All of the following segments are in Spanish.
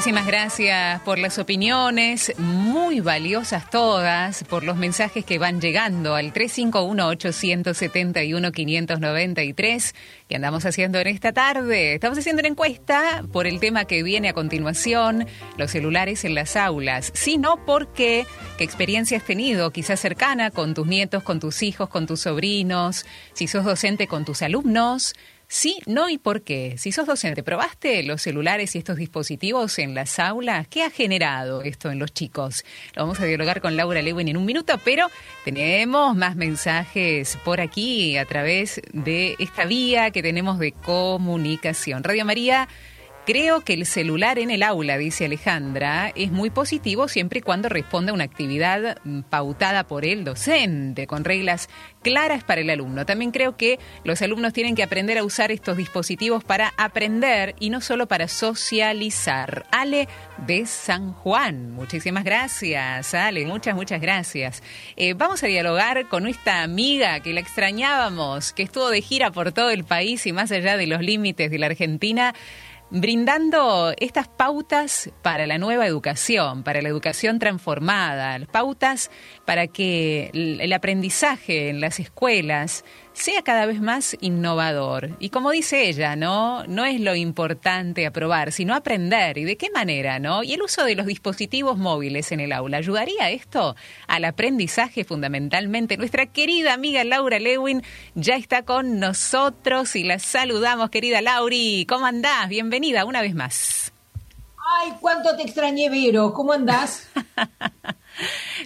Muchísimas gracias por las opiniones, muy valiosas todas, por los mensajes que van llegando al 351-871-593 que andamos haciendo en esta tarde. Estamos haciendo una encuesta por el tema que viene a continuación, los celulares en las aulas. Si no, ¿por qué? ¿Qué experiencia has tenido? Quizás cercana con tus nietos, con tus hijos, con tus sobrinos, si sos docente con tus alumnos. Sí, no y por qué. Si sos docente, ¿probaste los celulares y estos dispositivos en las aulas? ¿Qué ha generado esto en los chicos? Lo vamos a dialogar con Laura Lewin en un minuto, pero tenemos más mensajes por aquí a través de esta vía que tenemos de comunicación. Radio María Creo que el celular en el aula, dice Alejandra, es muy positivo siempre y cuando responda a una actividad mm, pautada por el docente, con reglas claras para el alumno. También creo que los alumnos tienen que aprender a usar estos dispositivos para aprender y no solo para socializar. Ale de San Juan, muchísimas gracias, Ale, muchas, muchas gracias. Eh, vamos a dialogar con esta amiga que la extrañábamos, que estuvo de gira por todo el país y más allá de los límites de la Argentina brindando estas pautas para la nueva educación, para la educación transformada, pautas para que el aprendizaje en las escuelas sea cada vez más innovador. Y como dice ella, ¿no? No es lo importante aprobar, sino aprender. ¿Y de qué manera, no? Y el uso de los dispositivos móviles en el aula, ¿ayudaría esto al aprendizaje fundamentalmente? Nuestra querida amiga Laura Lewin ya está con nosotros y la saludamos, querida Lauri. ¿Cómo andás? Bienvenida una vez más. Ay, cuánto te extrañé, Vero. ¿Cómo andás?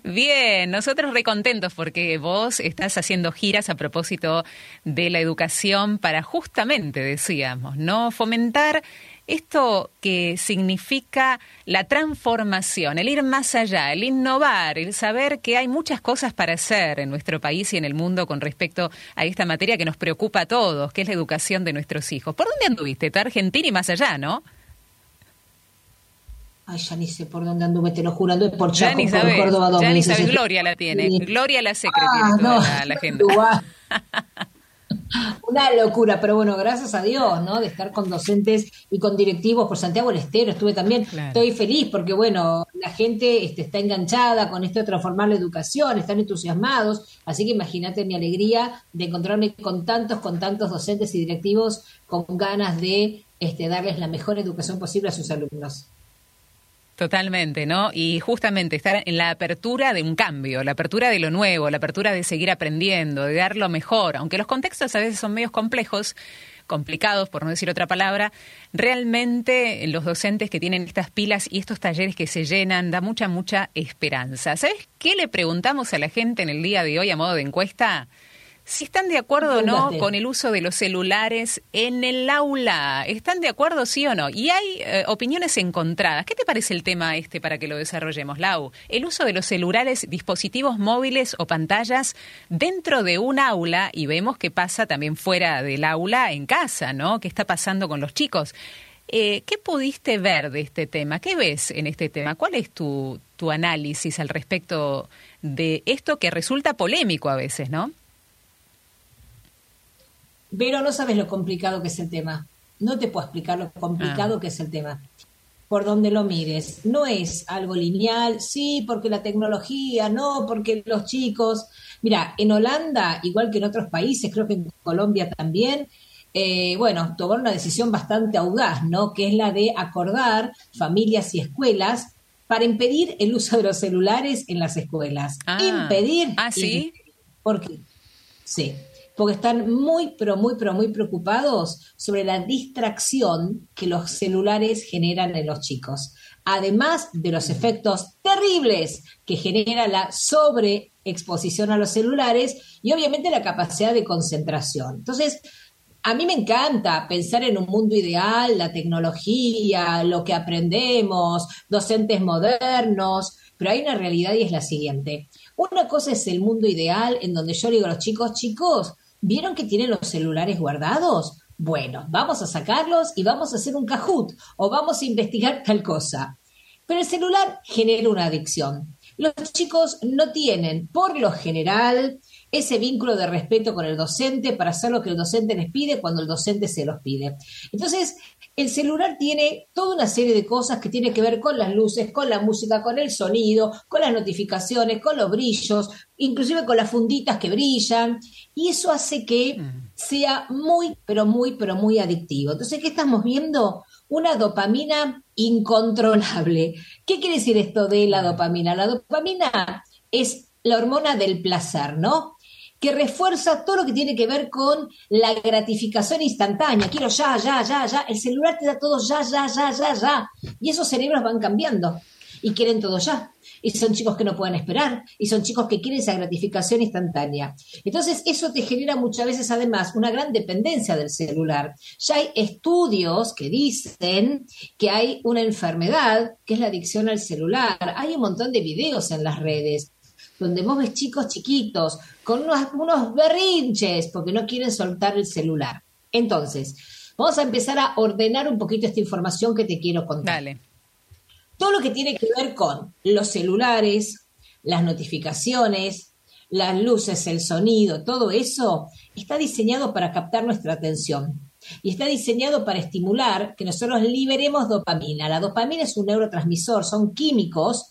Bien, nosotros recontentos porque vos estás haciendo giras a propósito de la educación para justamente, decíamos, ¿no? Fomentar esto que significa la transformación, el ir más allá, el innovar, el saber que hay muchas cosas para hacer en nuestro país y en el mundo con respecto a esta materia que nos preocupa a todos, que es la educación de nuestros hijos. ¿Por dónde anduviste? ¿Está Argentina y más allá, no? Ay, ya ni sé por dónde anduve, te lo juro, anduve por Chaco, ya por Córdoba Ya ni sabes, Gloria la tiene, Gloria la secretaria ah, toda la, agenda. Una locura, pero bueno, gracias a Dios, ¿no? De estar con docentes y con directivos por Santiago del Estero, estuve también, estoy feliz porque, bueno, la gente este, está enganchada con esto de transformar la educación, están entusiasmados, así que imagínate mi alegría de encontrarme con tantos, con tantos docentes y directivos con ganas de este, darles la mejor educación posible a sus alumnos. Totalmente, ¿no? Y justamente estar en la apertura de un cambio, la apertura de lo nuevo, la apertura de seguir aprendiendo, de dar lo mejor, aunque los contextos a veces son medios complejos, complicados, por no decir otra palabra, realmente los docentes que tienen estas pilas y estos talleres que se llenan da mucha, mucha esperanza. ¿Sabes qué le preguntamos a la gente en el día de hoy a modo de encuesta? Si están de acuerdo o no con el uso de los celulares en el aula. ¿Están de acuerdo, sí o no? Y hay eh, opiniones encontradas. ¿Qué te parece el tema este para que lo desarrollemos, Lau? El uso de los celulares, dispositivos móviles o pantallas dentro de un aula y vemos qué pasa también fuera del aula en casa, ¿no? ¿Qué está pasando con los chicos? Eh, ¿Qué pudiste ver de este tema? ¿Qué ves en este tema? ¿Cuál es tu, tu análisis al respecto de esto que resulta polémico a veces, ¿no? Pero no sabes lo complicado que es el tema. No te puedo explicar lo complicado ah. que es el tema. Por donde lo mires. No es algo lineal, sí, porque la tecnología, no, porque los chicos. Mira, en Holanda, igual que en otros países, creo que en Colombia también, eh, bueno, tomaron una decisión bastante audaz, ¿no? Que es la de acordar familias y escuelas para impedir el uso de los celulares en las escuelas. Ah. impedir. Ah, sí. Porque, sí porque están muy, pero muy, pero muy preocupados sobre la distracción que los celulares generan en los chicos. Además de los efectos terribles que genera la sobreexposición a los celulares y obviamente la capacidad de concentración. Entonces, a mí me encanta pensar en un mundo ideal, la tecnología, lo que aprendemos, docentes modernos, pero hay una realidad y es la siguiente. Una cosa es el mundo ideal en donde yo digo a los chicos, chicos, ¿Vieron que tienen los celulares guardados? Bueno, vamos a sacarlos y vamos a hacer un cajut o vamos a investigar tal cosa. Pero el celular genera una adicción. Los chicos no tienen, por lo general, ese vínculo de respeto con el docente para hacer lo que el docente les pide cuando el docente se los pide. Entonces, el celular tiene toda una serie de cosas que tiene que ver con las luces, con la música, con el sonido, con las notificaciones, con los brillos, inclusive con las funditas que brillan, y eso hace que sea muy, pero muy, pero muy adictivo. Entonces, ¿qué estamos viendo? Una dopamina incontrolable. ¿Qué quiere decir esto de la dopamina? La dopamina es la hormona del placer, ¿no? Que refuerza todo lo que tiene que ver con la gratificación instantánea. Quiero ya, ya, ya, ya. El celular te da todo ya, ya, ya, ya, ya. Y esos cerebros van cambiando y quieren todo ya. Y son chicos que no pueden esperar, y son chicos que quieren esa gratificación instantánea. Entonces, eso te genera muchas veces, además, una gran dependencia del celular. Ya hay estudios que dicen que hay una enfermedad que es la adicción al celular. Hay un montón de videos en las redes donde vos ves chicos chiquitos con unos, berrinches porque no quieren soltar el celular. Entonces, vamos a empezar a ordenar un poquito esta información que te quiero contar. Dale. Todo lo que tiene que ver con los celulares, las notificaciones, las luces, el sonido, todo eso está diseñado para captar nuestra atención. Y está diseñado para estimular que nosotros liberemos dopamina. La dopamina es un neurotransmisor, son químicos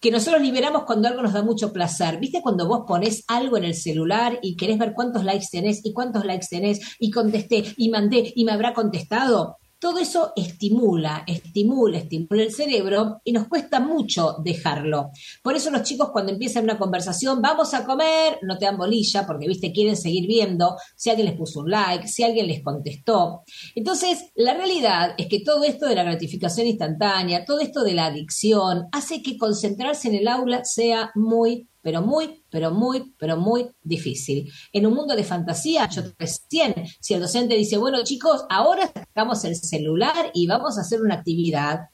que nosotros liberamos cuando algo nos da mucho placer. ¿Viste cuando vos pones algo en el celular y querés ver cuántos likes tenés y cuántos likes tenés y contesté y mandé y me habrá contestado? Todo eso estimula, estimula, estimula el cerebro y nos cuesta mucho dejarlo. Por eso los chicos cuando empiezan una conversación, vamos a comer, no te dan bolilla porque, viste, quieren seguir viendo si alguien les puso un like, si alguien les contestó. Entonces, la realidad es que todo esto de la gratificación instantánea, todo esto de la adicción, hace que concentrarse en el aula sea muy pero muy, pero muy, pero muy difícil. En un mundo de fantasía, yo recién, si el docente dice, bueno chicos, ahora sacamos el celular y vamos a hacer una actividad,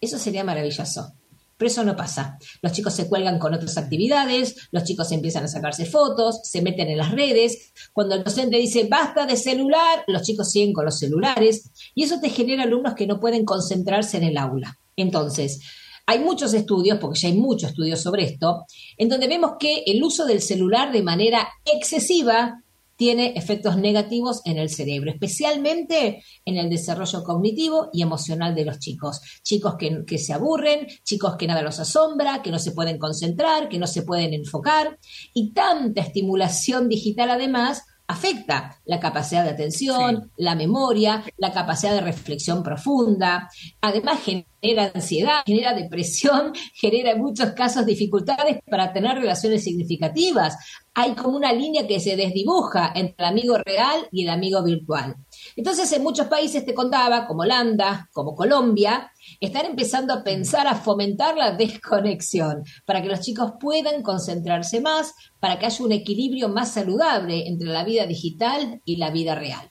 eso sería maravilloso. Pero eso no pasa. Los chicos se cuelgan con otras actividades, los chicos empiezan a sacarse fotos, se meten en las redes. Cuando el docente dice basta de celular, los chicos siguen con los celulares y eso te genera alumnos que no pueden concentrarse en el aula. Entonces, hay muchos estudios, porque ya hay muchos estudios sobre esto, en donde vemos que el uso del celular de manera excesiva tiene efectos negativos en el cerebro, especialmente en el desarrollo cognitivo y emocional de los chicos. Chicos que, se aburren, chicos que nada los asombra, que no se pueden concentrar, que no se pueden enfocar, y tanta estimulación digital además afecta la capacidad de atención, la memoria, la capacidad de reflexión profunda. Además genera ansiedad, genera depresión, genera en muchos casos dificultades para tener relaciones significativas. Hay como una línea que se desdibuja entre el amigo real y el amigo virtual. Entonces, en muchos países te contaba, como Holanda, como Colombia, están empezando a pensar, a fomentar la desconexión, para que los chicos puedan concentrarse más, para que haya un equilibrio más saludable entre la vida digital y la vida real.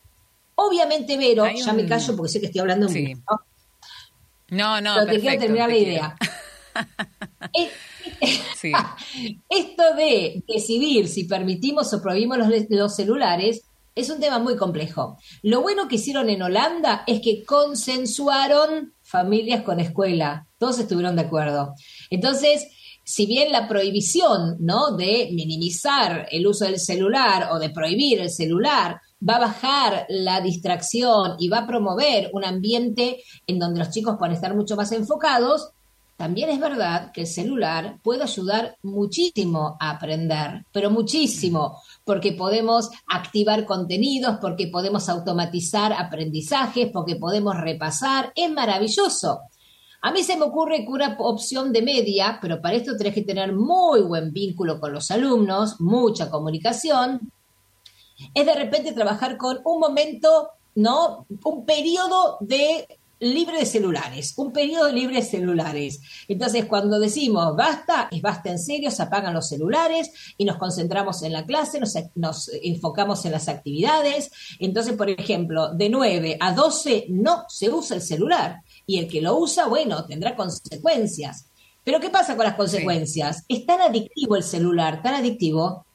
Obviamente, Vero, ya me callo porque sé que estoy hablando mucho. No, no, Pero te quiero terminar la idea. Esto de decidir si permitimos o prohibimos los celulares es un tema muy complejo. Lo bueno que hicieron en Holanda es que consensuaron familias con escuela. Todos estuvieron de acuerdo. Entonces, si bien la prohibición, ¿no? De minimizar el uso del celular o de prohibir el celular va a bajar la distracción y va a promover un ambiente en donde los chicos puedan estar mucho más enfocados, también es verdad que el celular puede ayudar muchísimo a aprender, pero muchísimo, porque podemos activar contenidos, porque podemos automatizar aprendizajes, porque podemos repasar. Es maravilloso. A mí se me ocurre que una opción de media, pero para esto tenés que tener muy buen vínculo con los alumnos, mucha comunicación, es de repente trabajar con un momento, ¿no? Un periodo de libre de celulares, un periodo libre de celulares. Entonces, cuando decimos basta, es basta en serio, se apagan los celulares y nos concentramos en la clase, nos, nos enfocamos en las actividades. Entonces, por ejemplo, de 9 a 12 no se usa el celular y el que lo usa, bueno, tendrá consecuencias. Pero ¿qué pasa con las consecuencias? Es tan adictivo el celular, tan adictivo,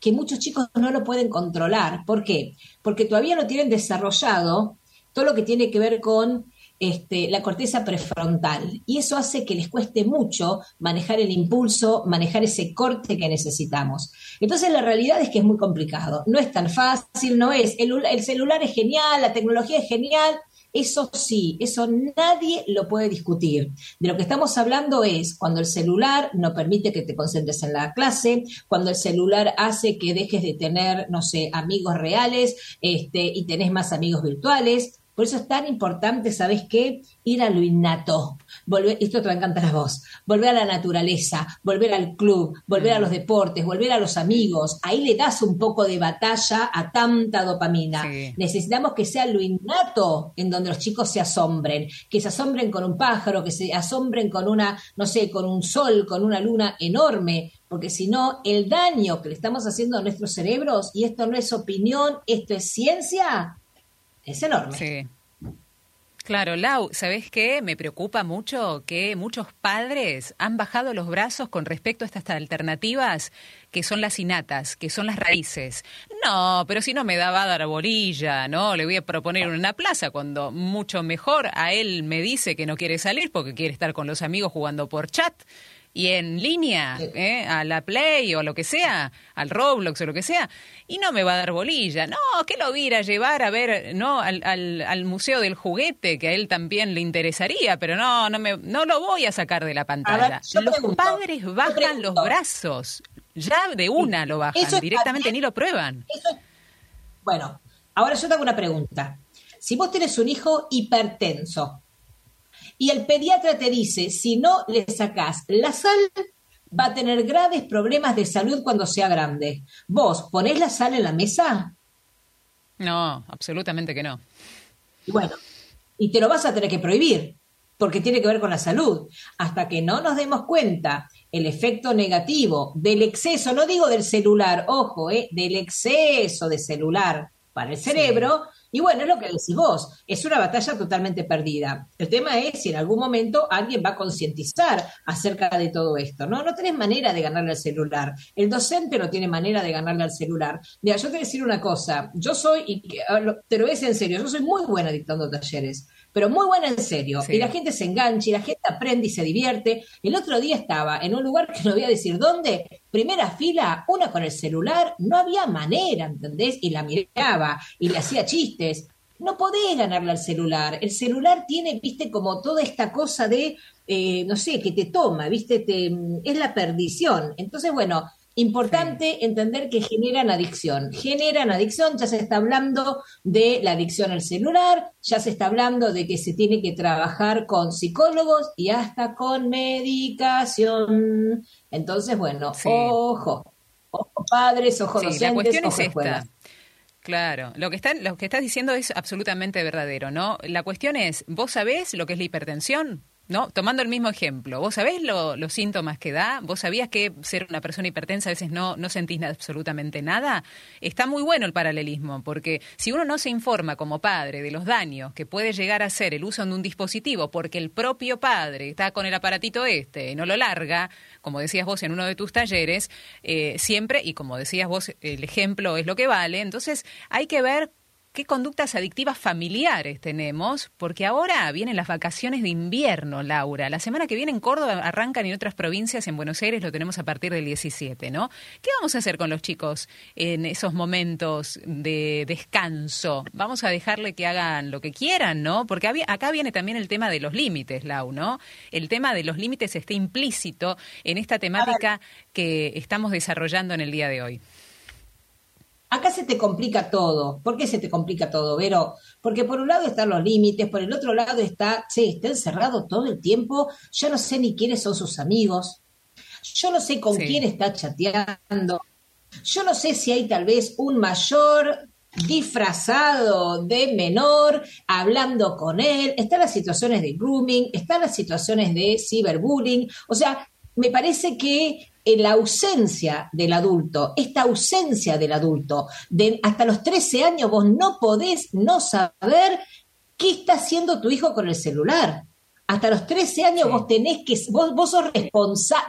que muchos chicos no lo pueden controlar. ¿Por qué? Porque todavía no tienen desarrollado todo lo que tiene que ver con este, la corteza prefrontal y eso hace que les cueste mucho manejar el impulso, manejar ese corte que necesitamos. Entonces la realidad es que es muy complicado, no es tan fácil, no es, el celular es genial, la tecnología es genial, eso sí, eso nadie lo puede discutir. De lo que estamos hablando es cuando el celular no permite que te concentres en la clase, cuando el celular hace que dejes de tener, no sé, amigos reales este, y tenés más amigos virtuales, por eso es tan importante, ¿sabes qué? Ir a lo innato. Volver, esto te va a encantar a vos. Volver a la naturaleza, volver al club, volver a los deportes, volver a los amigos. Ahí le das un poco de batalla a tanta dopamina. Necesitamos que sea lo innato en donde los chicos se asombren. Que se asombren con un pájaro, que se asombren con una, no sé, con un sol, con una luna enorme. Porque si no, el daño que le estamos haciendo a nuestros cerebros, y esto no es opinión, esto es ciencia, es enorme. Sí. Claro, Lau, ¿sabes qué? Me preocupa mucho que muchos padres han bajado los brazos con respecto a estas alternativas que son las innatas, que son las raíces. No, pero si no me da va a dar bolilla, ¿no? Le voy a proponer una plaza cuando mucho mejor a él me dice que no quiere salir porque quiere estar con los amigos jugando por chat y en línea, ¿eh? a la Play o lo que sea, al Roblox o lo que sea, y no me va a dar bolilla. No, que lo voy a a llevar a ver no al, al, Museo del Juguete, que a él también le interesaría, pero no, no, me, no lo voy a sacar de la pantalla. los padres bajan los brazos, ya de una lo bajan, directamente ni lo prueban. bueno, ahora yo te hago una pregunta. Si vos tenés un hijo hipertenso, y el pediatra te dice, si no le sacás la sal, va a tener graves problemas de salud cuando sea grande. ¿Vos ponés la sal en la mesa? No, absolutamente que no. Y bueno, y te lo vas a tener que prohibir, porque tiene que ver con la salud. Hasta que no nos demos cuenta el efecto negativo del exceso, no digo del celular, ojo, eh, del exceso de celular para el cerebro, y bueno, es lo que decís vos, es una batalla totalmente perdida. El tema es si en algún momento alguien va a concientizar acerca de todo esto, ¿no? No tenés manera de ganarle al celular. El docente no tiene manera de ganarle al celular. Mira, yo te voy a decir una cosa, yo soy, y te lo ves en serio, yo soy muy buena dictando talleres pero muy buena en serio. Y la gente se engancha y la gente aprende y se divierte. El otro día estaba en un lugar que no voy a decir dónde, primera fila, una con el celular, no había manera, ¿entendés? Y la miraba y le hacía chistes. No podés ganarle al celular. El celular tiene, viste, como toda esta cosa de, eh, no sé, que te toma, viste, te, es la perdición. Entonces, bueno, Importante entender que generan adicción. Generan adicción, ya se está hablando de la adicción al celular, ya se está hablando de que se tiene que trabajar con psicólogos y hasta con medicación. Entonces, bueno, ojo, ojo padres, ojo sí, docentes, la cuestión es esta. Claro, lo que, está, lo que estás diciendo es absolutamente verdadero, ¿no? La cuestión es, ¿vos sabés lo que es la hipertensión? ¿No? Tomando el mismo ejemplo, ¿vos sabés los síntomas que da? ¿Vos sabías que ser una persona hipertensa a veces no, no sentís absolutamente nada? Está muy bueno el paralelismo, porque si uno no se informa como padre de los daños que puede llegar a ser el uso de un dispositivo porque el propio padre está con el aparatito este y no lo larga, como decías vos en uno de tus talleres, eh, siempre, y como decías vos, el ejemplo es lo que vale, entonces hay que ver qué conductas adictivas familiares tenemos, porque ahora vienen las vacaciones de invierno, Laura. La semana que viene en Córdoba arrancan en otras provincias, en Buenos Aires lo tenemos a partir del 17, ¿no? ¿Qué vamos a hacer con los chicos en esos momentos de descanso? Vamos a dejarle que hagan lo que quieran, ¿no? Porque acá viene también el tema de los límites, Lau, ¿no? El tema de los límites está implícito en esta temática que estamos desarrollando en el día de hoy. Acá se te complica todo. ¿Por qué se te complica todo, Vero? Porque por un lado están los límites, por el otro lado está, sí, está encerrado todo el tiempo, yo no sé ni quiénes son sus amigos, yo no sé con quién está chateando, yo no sé si hay tal vez un mayor disfrazado de menor, hablando con él, están las situaciones de grooming, están las situaciones de ciberbullying, o sea, me parece que la ausencia del adulto, esta ausencia del adulto, de hasta los 13 años vos no podés no saber qué está haciendo tu hijo con el celular. Hasta los 13 años vos tenés que, vos, vos, sos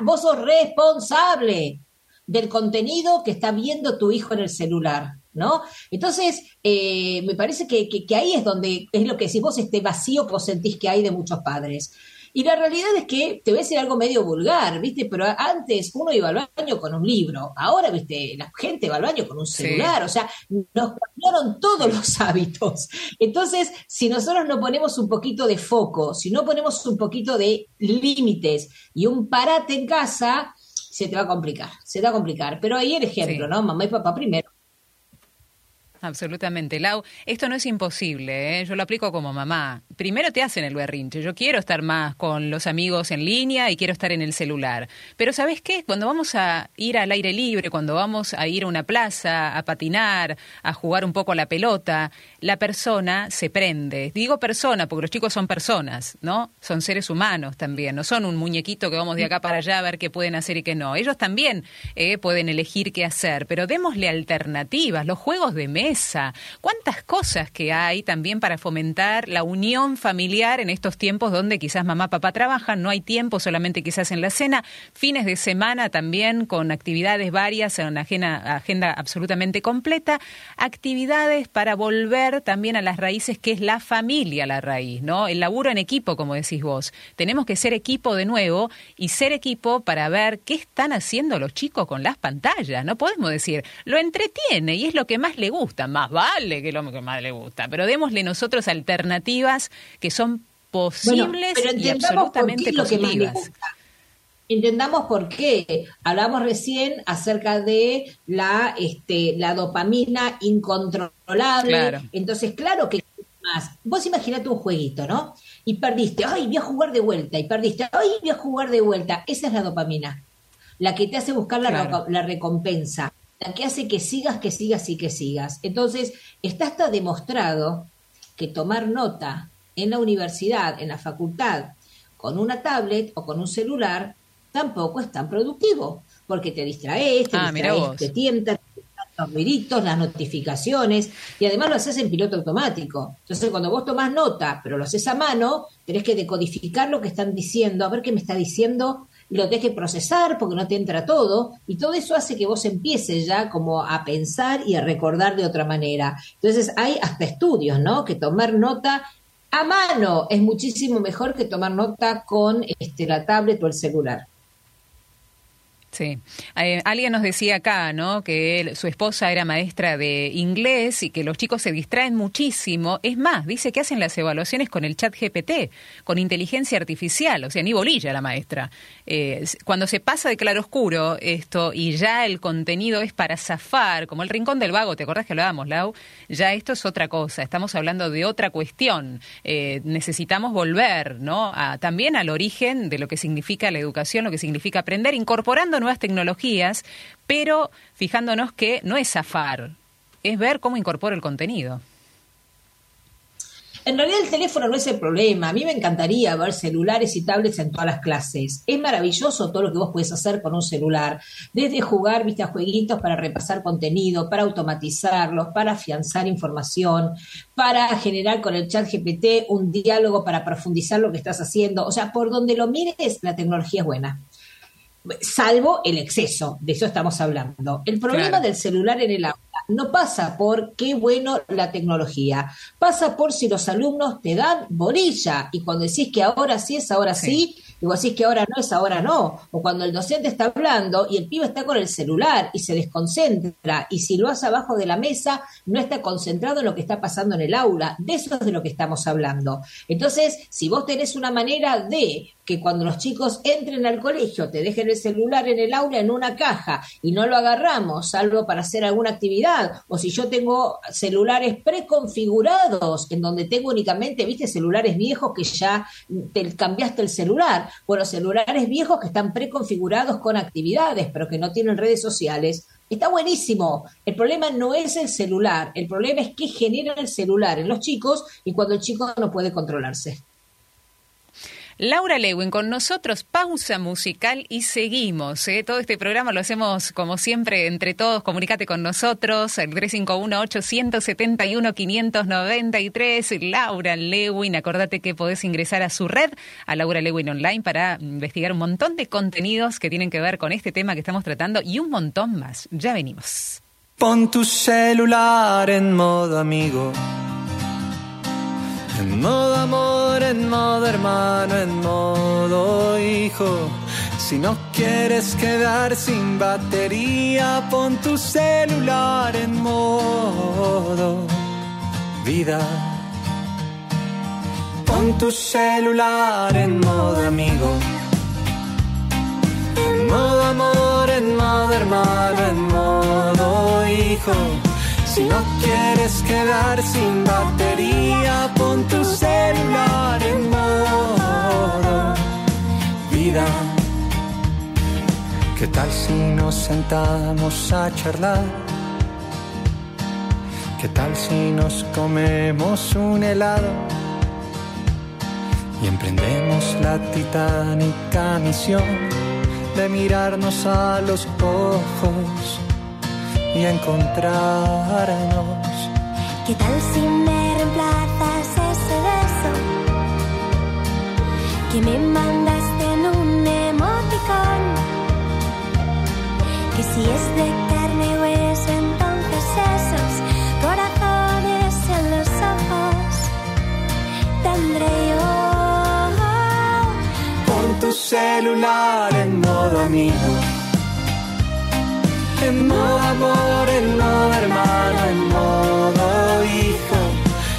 vos sos responsable del contenido que está viendo tu hijo en el celular. ¿no? Entonces, eh, me parece que, que, ahí es donde es lo que decís vos, este vacío que vos sentís que hay de muchos padres. Y la realidad es que te voy a decir algo medio vulgar, ¿viste? Pero antes uno iba al baño con un libro, ahora, ¿viste? La gente va al baño con un celular, o sea, nos cambiaron todos los hábitos. Entonces, si nosotros no ponemos un poquito de foco, si no ponemos un poquito de límites y un parate en casa, se te va a complicar, se te va a complicar. Pero ahí el ejemplo, ¿no? Mamá y papá primero Absolutamente. Lau, esto no es imposible, ¿eh? yo lo aplico como mamá. Primero te hacen el berrinche, yo quiero estar más con los amigos en línea y quiero estar en el celular. Pero ¿sabes qué? Cuando vamos a ir al aire libre, cuando vamos a ir a una plaza, a patinar, a jugar un poco a la pelota, la persona se prende. Digo persona porque los chicos son personas, ¿no? Son seres humanos también, no son un muñequito que vamos de acá para allá a ver qué pueden hacer y qué no. Ellos también eh, pueden elegir qué hacer, pero démosle alternativas, los juegos de mesa cuántas cosas que hay también para fomentar la unión familiar en estos tiempos donde quizás mamá, papá trabajan, no hay tiempo solamente quizás en la cena, fines de semana también con actividades varias, en una agenda, agenda absolutamente completa, actividades para volver también a las raíces que es la familia la raíz, ¿no? El laburo en equipo, como decís vos. Tenemos que ser equipo de nuevo y ser equipo para ver qué están haciendo los chicos con las pantallas. No podemos decir, lo entretiene y es lo que más le gusta más vale que lo que más le gusta, pero démosle nosotros alternativas que son posibles y absolutamente positivas. Entendamos por qué. Hablamos recién acerca de la, este, la dopamina incontrolable. Entonces, claro que más. Vos imaginate un jueguito, ¿no? Y perdiste, ay, voy a jugar de vuelta, y perdiste, ay, voy a jugar de vuelta. Esa es la dopamina, la que te hace buscar la, la recompensa que hace que sigas, que sigas y que sigas. Entonces, está hasta demostrado que tomar nota en la universidad, en la facultad, con una tablet o con un celular, tampoco es tan productivo, porque te distraes, te, ah, distraes, te tientas, los ruiditos, las notificaciones, y además lo haces en piloto automático. Entonces, cuando vos tomás nota, pero lo haces a mano, tenés que decodificar lo que están diciendo, a ver qué me está diciendo lo tenés que procesar porque no te entra todo y todo eso hace que vos empieces ya como a pensar y a recordar de otra manera. Entonces hay hasta estudios, ¿no? Que tomar nota a mano es muchísimo mejor que tomar nota con este, la tablet o el celular. Sí. Eh, alguien nos decía acá, ¿no? Que su esposa era maestra de inglés y que los chicos se distraen muchísimo. Es más, dice que hacen las evaluaciones con el chat GPT, con inteligencia artificial, o sea, ni bolilla la maestra. Eh, cuando se pasa de claro oscuro esto y ya el contenido es para zafar, como el rincón del vago, ¿te acordás que hablábamos, Lau? Ya esto es otra cosa, estamos hablando de otra cuestión. Eh, necesitamos volver, ¿no? También al origen de lo que significa la educación, lo que significa aprender, incorporando nuevas tecnologías, pero fijándonos que no es zafar, es ver cómo incorpora el contenido. En realidad el teléfono no es el problema. A mí me encantaría ver celulares y tablets en todas las clases. Es maravilloso todo lo que vos puedes hacer con un celular. Desde jugar, viste, a jueguitos para repasar contenido, para automatizarlos, para afianzar información, para generar con el chat GPT un diálogo para profundizar lo que estás haciendo. O sea, por donde lo mires, la tecnología es buena salvo el exceso, de eso estamos hablando. El problema del celular en el aula no pasa por qué bueno la tecnología, pasa por si los alumnos te dan bolilla y cuando decís que ahora sí es ahora sí, y vos decís que ahora no es ahora no, o cuando el docente está hablando y el pibe está con el celular y se desconcentra y si lo hace abajo de la mesa no está concentrado en lo que está pasando en el aula, de eso es de lo que estamos hablando. Entonces, si vos tenés una manera de que cuando los chicos entren al colegio te dejen el celular en el aula en una caja y no lo agarramos, salvo para hacer alguna actividad, o si yo tengo celulares preconfigurados en donde tengo únicamente, viste, celulares viejos que ya te cambiaste el celular, bueno, celulares viejos que están preconfigurados con actividades, pero que no tienen redes sociales, Está buenísimo. El problema no es el celular, el problema es que genera el celular en los chicos y cuando el chico no puede controlarse. Laura Lewin con nosotros, pausa musical y seguimos. ¿eh? Todo este programa lo hacemos como siempre entre todos. Comunícate con nosotros, el 351-871-593. Laura Lewin, acordate que podés ingresar a su red, a Laura Lewin Online, para investigar un montón de contenidos que tienen que ver con este tema que estamos tratando y un montón más. Ya venimos. Pon tu celular en modo amigo. En modo amor, en modo hermano, en modo hijo. Si no quieres quedar sin batería, pon tu celular en modo vida. Pon tu celular en modo amigo. En modo amor, en modo hermano, en modo hijo. Si no quieres quedar sin batería, pon tu celular en modo vida. ¿Qué tal si nos sentamos a charlar? ¿Qué tal si nos comemos un helado? Y emprendemos la titánica misión de mirarnos a los ojos y encontrarnos. ¿Qué tal si me reemplazas ese beso que me mandaste en un emoticón? Que si es de carne y hueso, entonces esos corazones en los ojos tendré yo. Pon tu celular en modo amigo. Amor, en modo hermano, en modo hijo.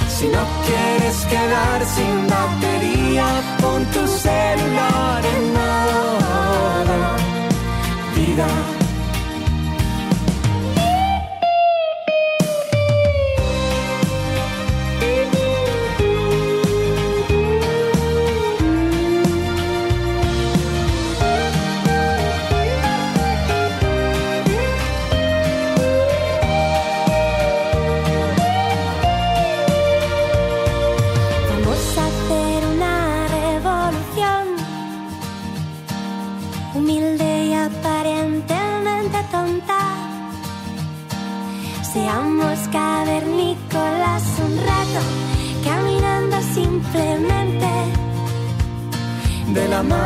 Si no quieres quedar sin batería, pon tu celular en modo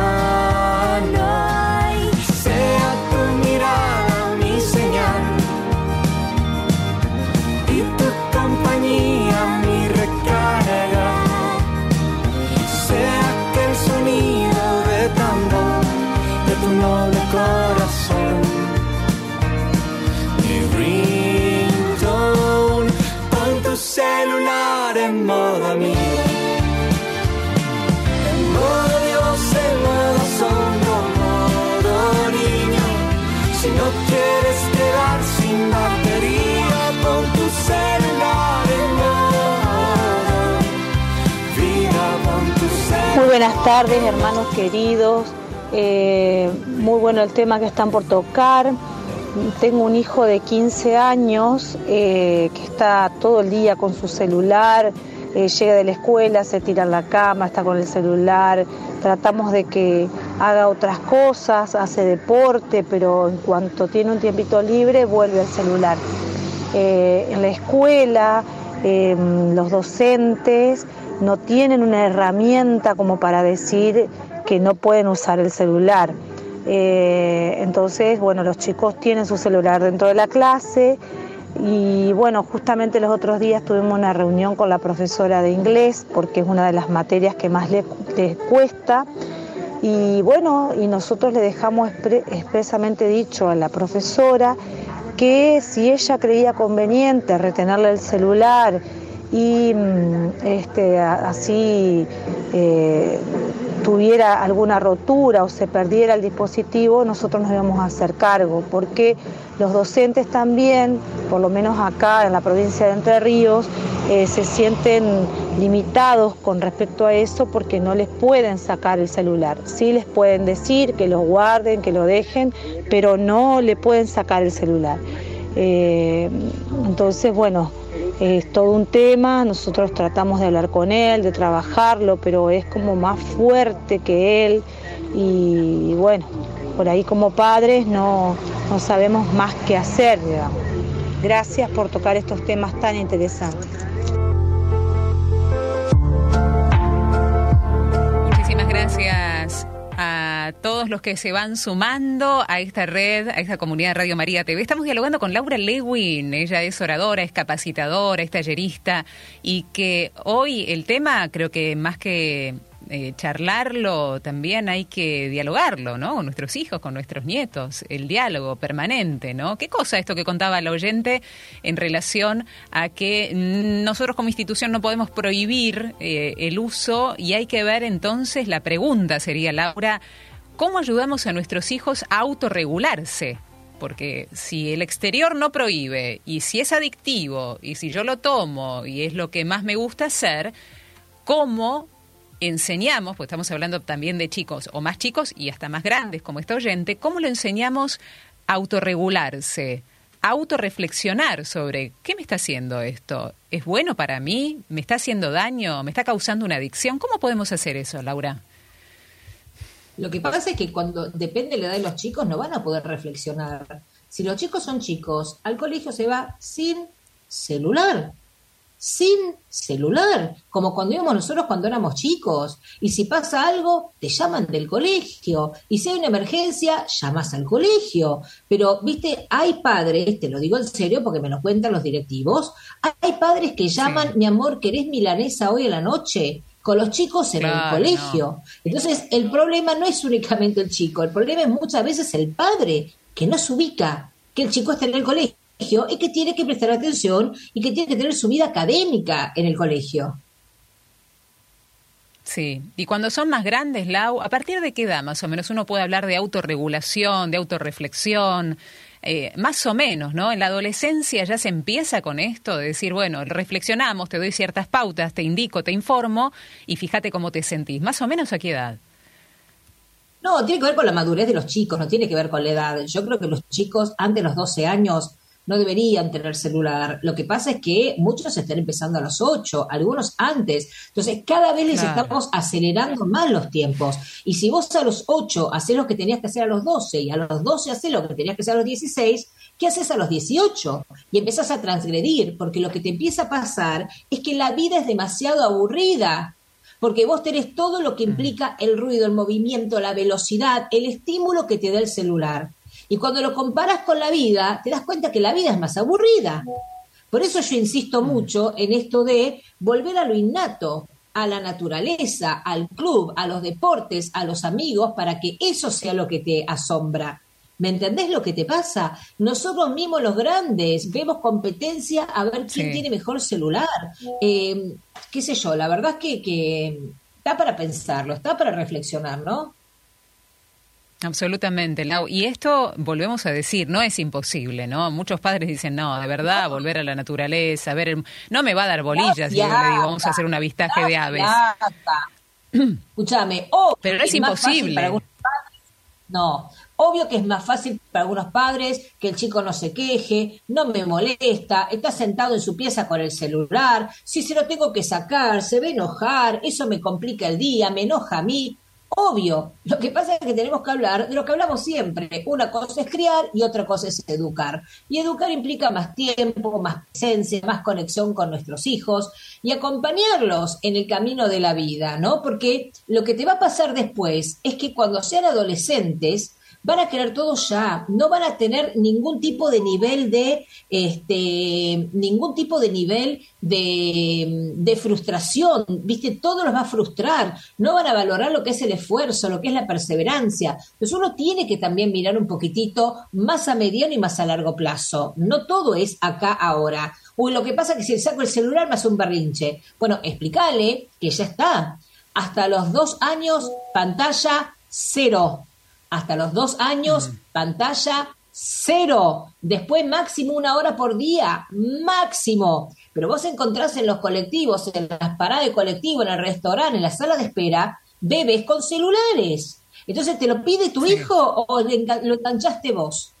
de buenas tardes, hermanos queridos. Eh, muy bueno el tema que están por tocar. Tengo un hijo de 15 años eh, que está todo el día con su celular, eh, llega de la escuela, se tira en la cama, está con el celular. Tratamos de que haga otras cosas, hace deporte, pero en cuanto tiene un tiempito libre vuelve al celular. En la escuela, eh, los docentes no tienen una herramienta como para decir que no pueden usar el celular. Eh, entonces, bueno, los chicos tienen su celular dentro de la clase y bueno, justamente los otros días tuvimos una reunión con la profesora de inglés porque es una de las materias que más les, cuesta. Y bueno, y nosotros le dejamos expre- expresamente dicho a la profesora que si ella creía conveniente retenerle el celular y mm, este, así eh, tuviera alguna rotura o se perdiera el dispositivo, nosotros nos íbamos a hacer cargo, porque los docentes también, por lo menos acá en la provincia de Entre Ríos, eh, se sienten limitados con respecto a eso porque no les pueden sacar el celular. Sí les pueden decir que lo guarden, que lo dejen, pero no le pueden sacar el celular. Eh, entonces, bueno, es todo un tema, nosotros tratamos de hablar con él, de trabajarlo, pero es como más fuerte que él y bueno, por ahí como padres no, no sabemos más qué hacer, digamos. Gracias por tocar estos temas tan interesantes. Muchísimas gracias a todos los que se van sumando a esta red, a esta comunidad Radio María TV. Estamos dialogando con Laura Lewin. Ella es oradora, es capacitadora, es tallerista y que hoy el tema creo que más que eh, charlarlo, también hay que dialogarlo, ¿no? Con nuestros hijos, con nuestros nietos, el diálogo permanente, ¿no? ¿Qué cosa esto que contaba la oyente en relación a que nosotros como institución no podemos prohibir eh, el uso y hay que ver entonces, la pregunta sería, Laura, ¿cómo ayudamos a nuestros hijos a autorregularse? porque si el exterior no prohíbe y si es adictivo y si yo lo tomo y es lo que más me gusta hacer, ¿cómo enseñamos, pues estamos hablando también de chicos o más chicos y hasta más grandes como este oyente, cómo lo enseñamos a autorregularse, a autorreflexionar sobre qué me está haciendo esto, ¿es bueno para mí? ¿Me está haciendo daño? ¿Me está causando una adicción? ¿Cómo podemos hacer eso, Laura? Lo que pasa es que cuando depende de la edad de los chicos no van a poder reflexionar. Si los chicos son chicos, al colegio se va sin celular sin celular, como cuando íbamos nosotros cuando éramos chicos. Y si pasa algo, te llaman del colegio. Y si hay una emergencia, llamas al colegio. Pero, viste, hay padres, te lo digo en serio porque me lo cuentan los directivos, hay padres que llaman, mi amor, ¿querés milanesa hoy a la noche? con los chicos en el colegio. Entonces, el problema no es únicamente el chico, el problema es muchas veces el padre que no se ubica que el chico está en el colegio y que tiene que prestar atención y que tiene que tener su vida académica en el colegio. Sí, y cuando son más grandes, Lau, ¿a partir de qué edad más o menos uno puede hablar de autorregulación, de autorreflexión? Eh, más o menos, ¿no? En la adolescencia ya se empieza con esto de decir, bueno, reflexionamos, te doy ciertas pautas, te indico, te informo y fíjate cómo te sentís. Más o menos a qué edad. No, tiene que ver con la madurez de los chicos, no tiene que ver con la edad. Yo creo que los chicos antes de los 12 años no deberían tener celular. Lo que pasa es que muchos están empezando a los 8, algunos antes. Entonces, cada vez les estamos acelerando más los tiempos. Y si vos a los 8 haces lo que tenías que hacer a los 12 y a los 12 haces lo que tenías que hacer a los 16, ¿qué haces a los 18? Y empezás a transgredir, porque lo que te empieza a pasar es que la vida es demasiado aburrida porque vos tenés todo lo que implica el ruido, el movimiento, la velocidad, el estímulo que te da el celular. Y cuando lo comparas con la vida, te das cuenta que la vida es más aburrida. Por eso yo insisto mm. mucho en esto de volver a lo innato, a la naturaleza, al club, a los deportes, a los amigos, para que eso sea lo que te asombra. ¿Me entendés lo que te pasa? Nosotros mismos los grandes vemos competencia a ver quién tiene mejor celular. Eh, qué sé yo, la verdad es que, que está para pensarlo, está para reflexionar, ¿no? Absolutamente, Lau. Y esto, volvemos a decir, no es imposible, ¿no? Muchos padres dicen, no, de verdad, volver a la naturaleza, ver No me va a dar bolillas si yo le digo, vamos a hacer un avistaje de aves. Escúchame, oh, pero no es, imposible. no, obvio que es más fácil para algunos padres que el chico no se queje, no me molesta, está sentado en su pieza con el celular, si se lo tengo que sacar, se a enojar, eso me complica el día, me enoja a mí. Obvio, lo que pasa es que tenemos que hablar de lo que hablamos siempre. Una cosa es criar y otra cosa es educar. Y educar implica más tiempo, más presencia, más conexión con nuestros hijos y acompañarlos en el camino de la vida, ¿no? Porque lo que te va a pasar después es que cuando sean adolescentes, van a querer todo ya, no van a tener ningún tipo de nivel de, este, ningún tipo de nivel de, de frustración, viste, todo los va a frustrar, no van a valorar lo que es el esfuerzo, lo que es la perseverancia. Entonces uno tiene que también mirar un poquitito más a mediano y más a largo plazo. No todo es acá ahora. Uy, lo que pasa es que si saco el celular me hace un berrinche. Bueno, explícale que ya está. Hasta los dos años, pantalla cero hasta los dos años, pantalla cero. Después máximo una hora por día, máximo. Pero vos encontrás en los colectivos, en las paradas de colectivo, en el restaurante, en la sala de espera, bebés con celulares. Entonces, ¿te lo pide tu hijo o lo enganchaste vos?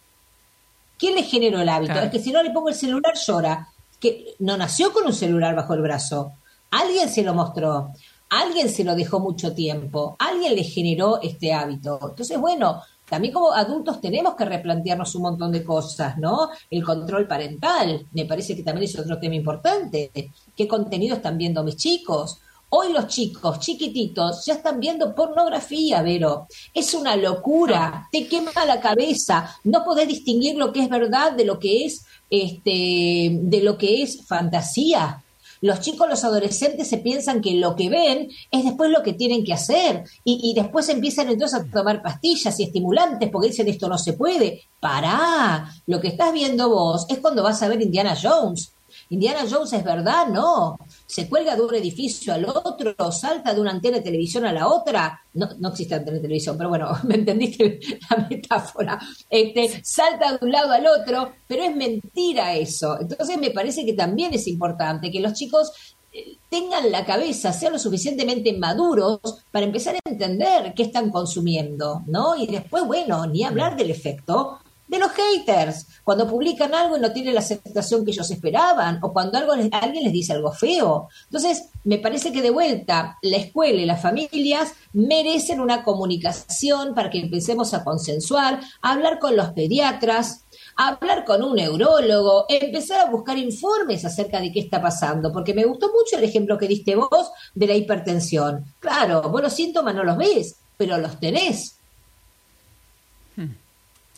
¿Quién le generó el hábito? Es que si no le pongo el celular llora. Que no nació con un celular bajo el brazo. Alguien se lo mostró alguien se lo dejó mucho tiempo, alguien le generó este hábito. Entonces, bueno, también como adultos tenemos que replantearnos un montón de cosas, ¿no? El control parental, me parece que también es otro tema importante. ¿Qué contenido están viendo mis chicos? Hoy los chicos chiquititos ya están viendo pornografía, Vero. Es una locura, te quema la cabeza, no podés distinguir lo que es verdad de lo que es este de lo que es fantasía. Los chicos, los adolescentes se piensan que lo que ven es después lo que tienen que hacer y, después empiezan entonces a tomar pastillas y estimulantes porque dicen esto no se puede. Pará, lo que estás viendo vos es cuando vas a ver Indiana Jones. Indiana Jones es verdad, no. Se cuelga de un edificio al otro, salta de una antena de televisión a la otra. No, no existe antena de televisión, pero bueno, me entendiste la metáfora. Este, salta de un lado al otro, pero es mentira eso. Entonces me parece que también es importante que los chicos eh, tengan la cabeza, sean lo suficientemente maduros para empezar a entender qué están consumiendo, ¿no? Y después, bueno, ni hablar del efecto de los haters, cuando publican algo y no tiene la aceptación que ellos esperaban, o cuando algo alguien les dice algo feo. Entonces, me parece que de vuelta la escuela y las familias merecen una comunicación para que empecemos a consensuar, a hablar con los pediatras, hablar con un neurólogo, empezar a buscar informes acerca de qué está pasando, porque me gustó mucho el ejemplo que diste vos de la hipertensión. Claro, vos los síntomas no los ves, pero los tenés.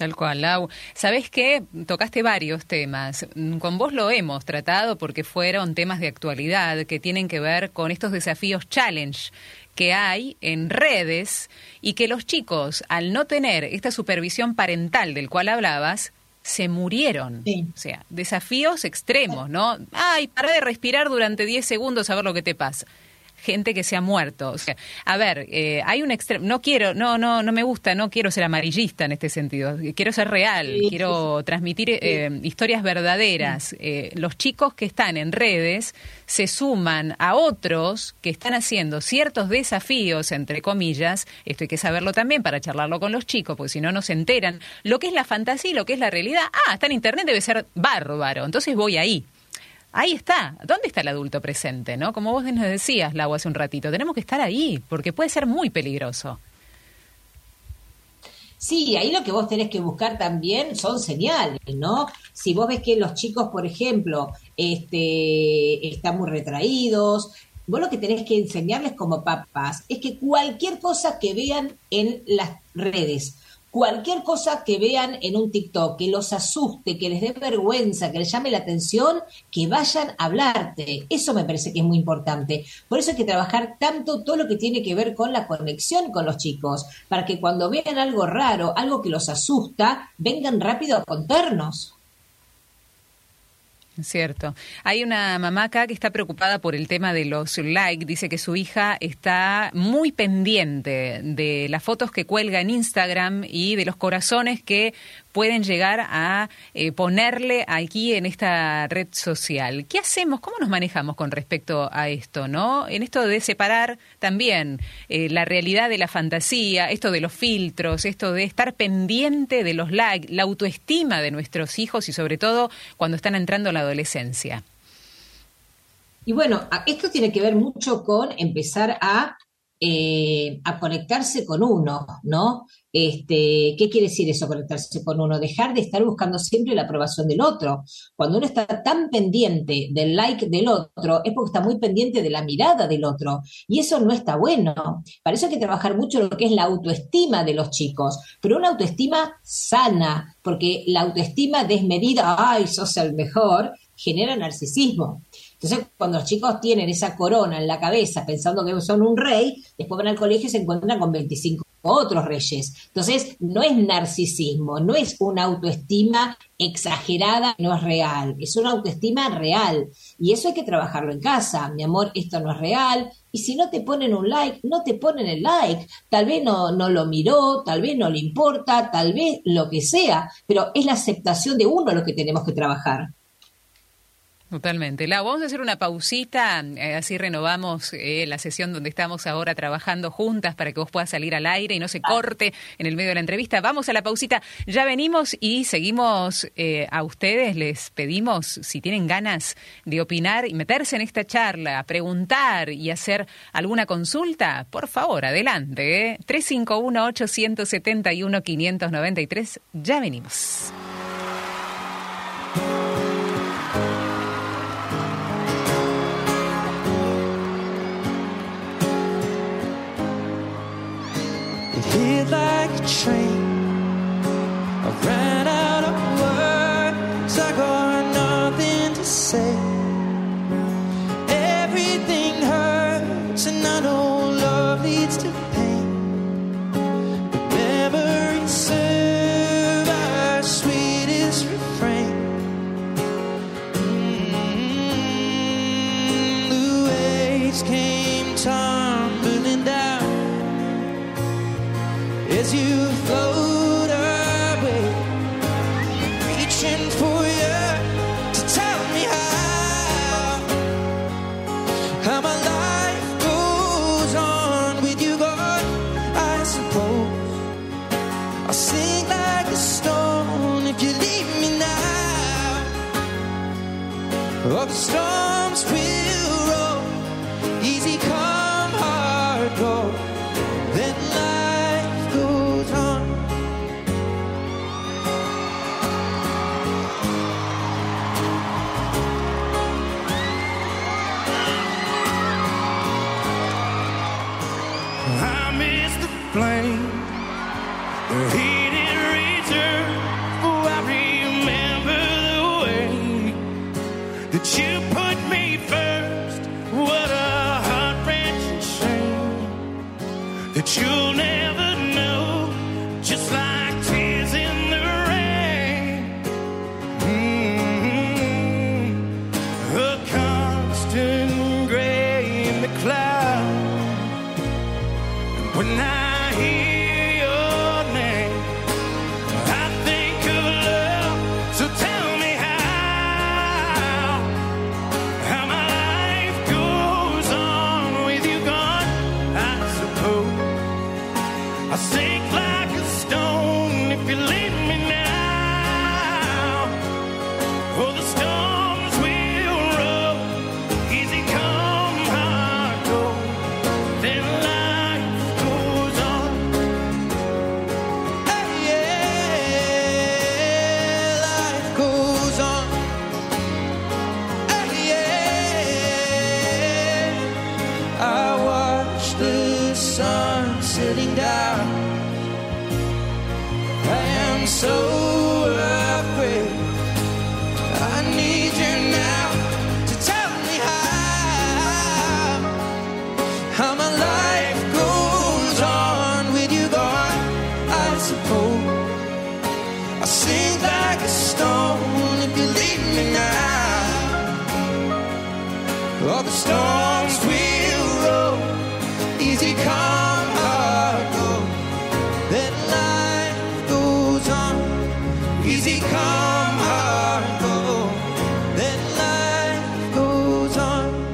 Tal cual, Lau. ¿Sabés qué? Tocaste varios temas. Con vos lo hemos tratado porque fueron temas de actualidad que tienen que ver con estos desafíos challenge que hay en redes y que los chicos, al no tener esta supervisión parental del cual hablabas, se murieron. O sea, desafíos extremos, ¿no? Ay, para de respirar durante 10 segundos a ver lo que te pasa gente que se ha muerto. O sea, a ver, eh, hay un extremo, no quiero, no, no, no me gusta, no quiero ser amarillista en este sentido, quiero ser real, quiero transmitir eh, historias verdaderas. Eh, los chicos que están en redes se suman a otros que están haciendo ciertos desafíos, entre comillas, esto hay que saberlo también para charlarlo con los chicos, porque si no, no se enteran lo que es la fantasía y lo que es la realidad. Ah, está en Internet, debe ser bárbaro, entonces voy ahí. Ahí está. ¿Dónde está el adulto presente? ¿no? Como vos nos decías, Lau, hace un ratito, tenemos que estar ahí, porque puede ser muy peligroso. Sí, ahí lo que vos tenés que buscar también son señales, ¿no? Si vos ves que los chicos, por ejemplo, este, están muy retraídos, vos lo que tenés que enseñarles como papás es que cualquier cosa que vean en las redes, cualquier cosa que vean en un TikTok, que los asuste, que les dé vergüenza, que les llame la atención, que vayan a hablarte. Eso me parece que es muy importante. Por eso hay que trabajar tanto todo lo que tiene que ver con la conexión con los chicos, para que cuando vean algo raro, algo que los asusta, vengan rápido a contarnos. Cierto. Hay una mamá acá que está preocupada por el tema de los likes. Dice que su hija está muy pendiente de las fotos que cuelga en Instagram y de los corazones que pueden llegar a eh, ponerle aquí en esta red social. ¿Qué hacemos? ¿Cómo nos manejamos con respecto a esto? ¿no? En esto de separar también eh, la realidad de la fantasía, esto de los filtros, esto de estar pendiente de los likes, la autoestima de nuestros hijos y sobre todo cuando están entrando a la adolescencia. Y bueno, esto tiene que ver mucho con empezar a eh, a conectarse con uno, ¿no? Este, ¿Qué quiere decir eso, conectarse con uno? Dejar de estar buscando siempre la aprobación del otro. Cuando uno está tan pendiente del like del otro, es porque está muy pendiente de la mirada del otro. Y eso no está bueno. Para eso hay que trabajar mucho lo que es la autoestima de los chicos, pero una autoestima sana, porque la autoestima desmedida, ay, sos el mejor, genera narcisismo. Entonces, cuando los chicos tienen esa corona en la cabeza pensando que son un rey, después van al colegio y se encuentran con 25 otros reyes. Entonces, no es narcisismo, no es una autoestima exagerada, no es real, es una autoestima real. Y eso hay que trabajarlo en casa. Mi amor, esto no es real. Y si no te ponen un like, no te ponen el like. Tal vez no, no lo miró, tal vez no le importa, tal vez lo que sea, pero es la aceptación de uno lo que tenemos que trabajar. Totalmente. La, vamos a hacer una pausita, eh, así renovamos eh, la sesión donde estamos ahora trabajando juntas para que vos puedas salir al aire y no se corte en el medio de la entrevista. Vamos a la pausita, ya venimos y seguimos eh, a ustedes, les pedimos si tienen ganas de opinar y meterse en esta charla, preguntar y hacer alguna consulta, por favor, adelante. 351-871-593, ya venimos. The train. I ran out of words, I got nothing to say. Everything hurts, and I know love leads to pain. But memories serve our sweetest refrain. Mm, the waves came tumbling as you float away, reaching for you to tell me how how my life goes on with you. I suppose I'll like a stone if you leave me now. Oh, the storms will roll, easy come, hard go.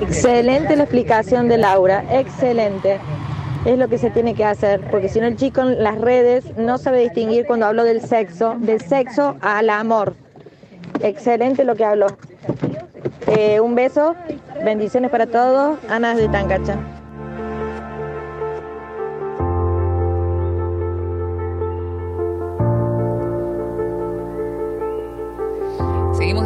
Excelente la explicación de Laura, excelente. Es lo que se tiene que hacer, porque si no el chico en las redes no sabe distinguir cuando hablo del sexo, del sexo al amor. Excelente lo que habló. Eh, un beso, bendiciones para todos. Ana de Tancacha.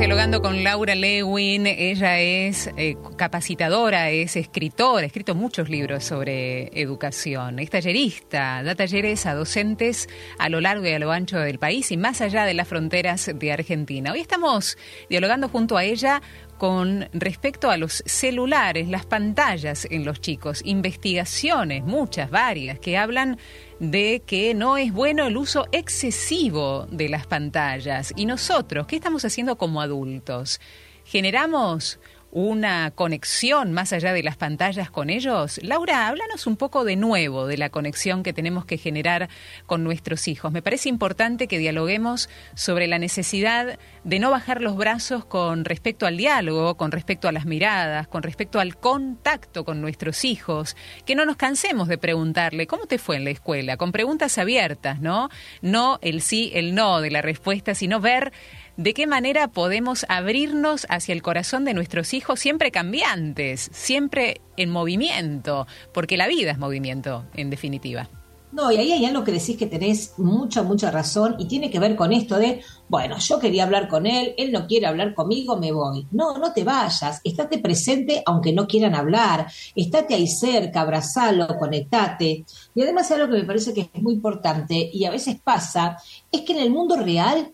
Dialogando con Laura Lewin. Ella es eh, capacitadora, es escritora, ha escrito muchos libros sobre educación. Es tallerista, da talleres a docentes a lo largo y a lo ancho del país y más allá de las fronteras de Argentina. Hoy estamos dialogando junto a ella con respecto a los celulares, las pantallas en los chicos, investigaciones, muchas, varias, que hablan de que no es bueno el uso excesivo de las pantallas. Y nosotros, ¿qué estamos haciendo como adultos? ¿Generamos una conexión más allá de las pantallas con ellos? Laura, háblanos un poco de nuevo de la conexión que tenemos que generar con nuestros hijos. Me parece importante que dialoguemos sobre la necesidad de no bajar los brazos con respecto al diálogo, con respecto a las miradas, con respecto al contacto con nuestros hijos, que no nos cansemos de preguntarle cómo te fue en la escuela, con preguntas abiertas, ¿no? No el sí, el no de la respuesta, sino ver de qué manera podemos abrirnos hacia el corazón de nuestros hijos siempre cambiantes, siempre en movimiento, porque la vida es movimiento, en definitiva. No, y ahí hay algo que decís que tenés mucha, mucha razón y tiene que ver con esto de, bueno, yo quería hablar con él, él no quiere hablar conmigo, me voy. No, no te vayas, estate presente aunque no quieran hablar, estate ahí cerca, abrazalo, conectate. Y además algo que me parece que es muy importante y a veces pasa, es que en el mundo real,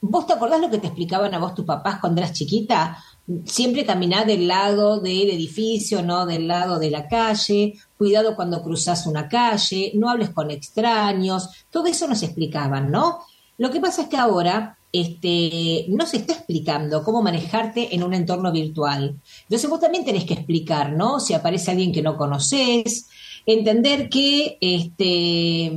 ¿vos te acordás lo que te explicaban a vos tus papás cuando eras chiquita? siempre caminar del lado del edificio, no del lado de la calle, cuidado cuando cruzas una calle, no hables con extraños, todo eso nos explicaban, ¿no? Lo que pasa es que ahora este, no se está explicando cómo manejarte en un entorno virtual. Entonces vos también tenés que explicar, ¿no? Si aparece alguien que no conoces, entender que, este,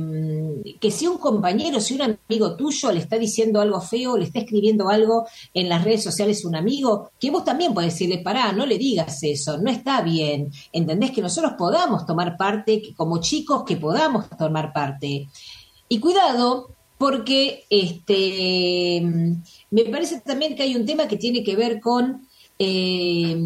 que si un compañero, si un amigo tuyo le está diciendo algo feo, le está escribiendo algo en las redes sociales un amigo, que vos también podés decirle, pará, no le digas eso, no está bien. ¿Entendés? Que nosotros podamos tomar parte, que como chicos que podamos tomar parte. Y cuidado, porque este, me parece también que hay un tema que tiene que ver con, eh,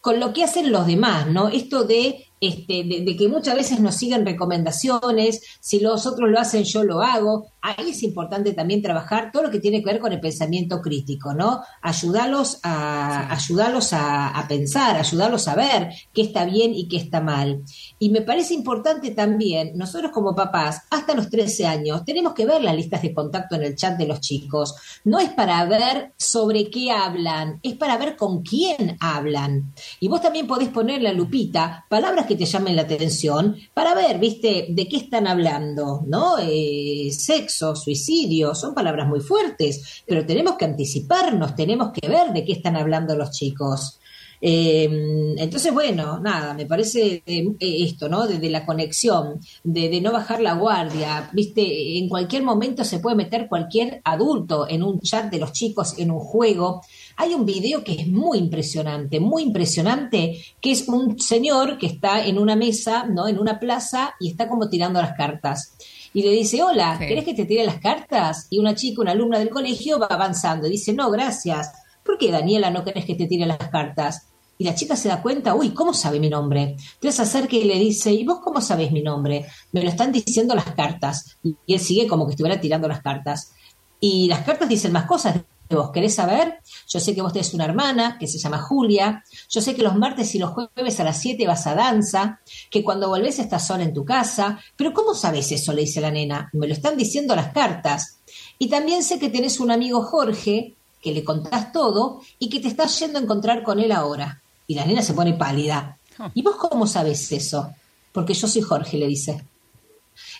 con lo que hacen los demás, ¿no? Esto de este, de, que muchas veces nos siguen recomendaciones, si los otros lo hacen yo lo hago, ahí es importante también trabajar todo lo que tiene que ver con el pensamiento crítico, ¿no? Ayudarlos a, ayudarlos a, pensar, ayudarlos a ver qué está bien y qué está mal. Y me parece importante también, nosotros como papás, hasta los 13 años, tenemos que ver las listas de contacto en el chat de los chicos. No es para ver sobre qué hablan, es para ver con quién hablan. Y vos también podés poner la lupita, palabras que te llamen la atención, para ver, viste, de qué están hablando, ¿no? Eh, sexo, suicidio, son palabras muy fuertes, pero tenemos que anticiparnos, tenemos que ver de qué están hablando los chicos. Eh, entonces, bueno, nada, me parece eh, esto, ¿no? De, la conexión, de, no bajar la guardia, viste, en cualquier momento se puede meter cualquier adulto en un chat de los chicos, en un juego. Hay un video que es muy impresionante, muy impresionante, que es un señor que está en una mesa, ¿no? En una plaza y está como tirando las cartas y le dice, hola, ¿querés que te tire las cartas? Y una chica, una alumna del colegio, va avanzando y dice, no, gracias. ¿Por qué, Daniela, no querés que te tire las cartas? Y la chica se da cuenta, uy, ¿cómo sabe mi nombre? Entonces se acerca y le dice, ¿y vos cómo sabés mi nombre? Me lo están diciendo las cartas. Y él sigue como que estuviera tirando las cartas. Y las cartas dicen más cosas vos. ¿Querés saber? Yo sé que vos tenés una hermana que se llama Julia. Yo sé que los martes y los jueves a las 7 vas a danza. Que cuando volvés estás sola en tu casa. Pero ¿cómo sabes eso? Le dice la nena. Me lo están diciendo las cartas. Y también sé que tenés un amigo Jorge que le contás todo y que te estás yendo a encontrar con él ahora. Y la nena se pone pálida. Ah. ¿Y vos cómo sabes eso? Porque yo soy Jorge, le dice.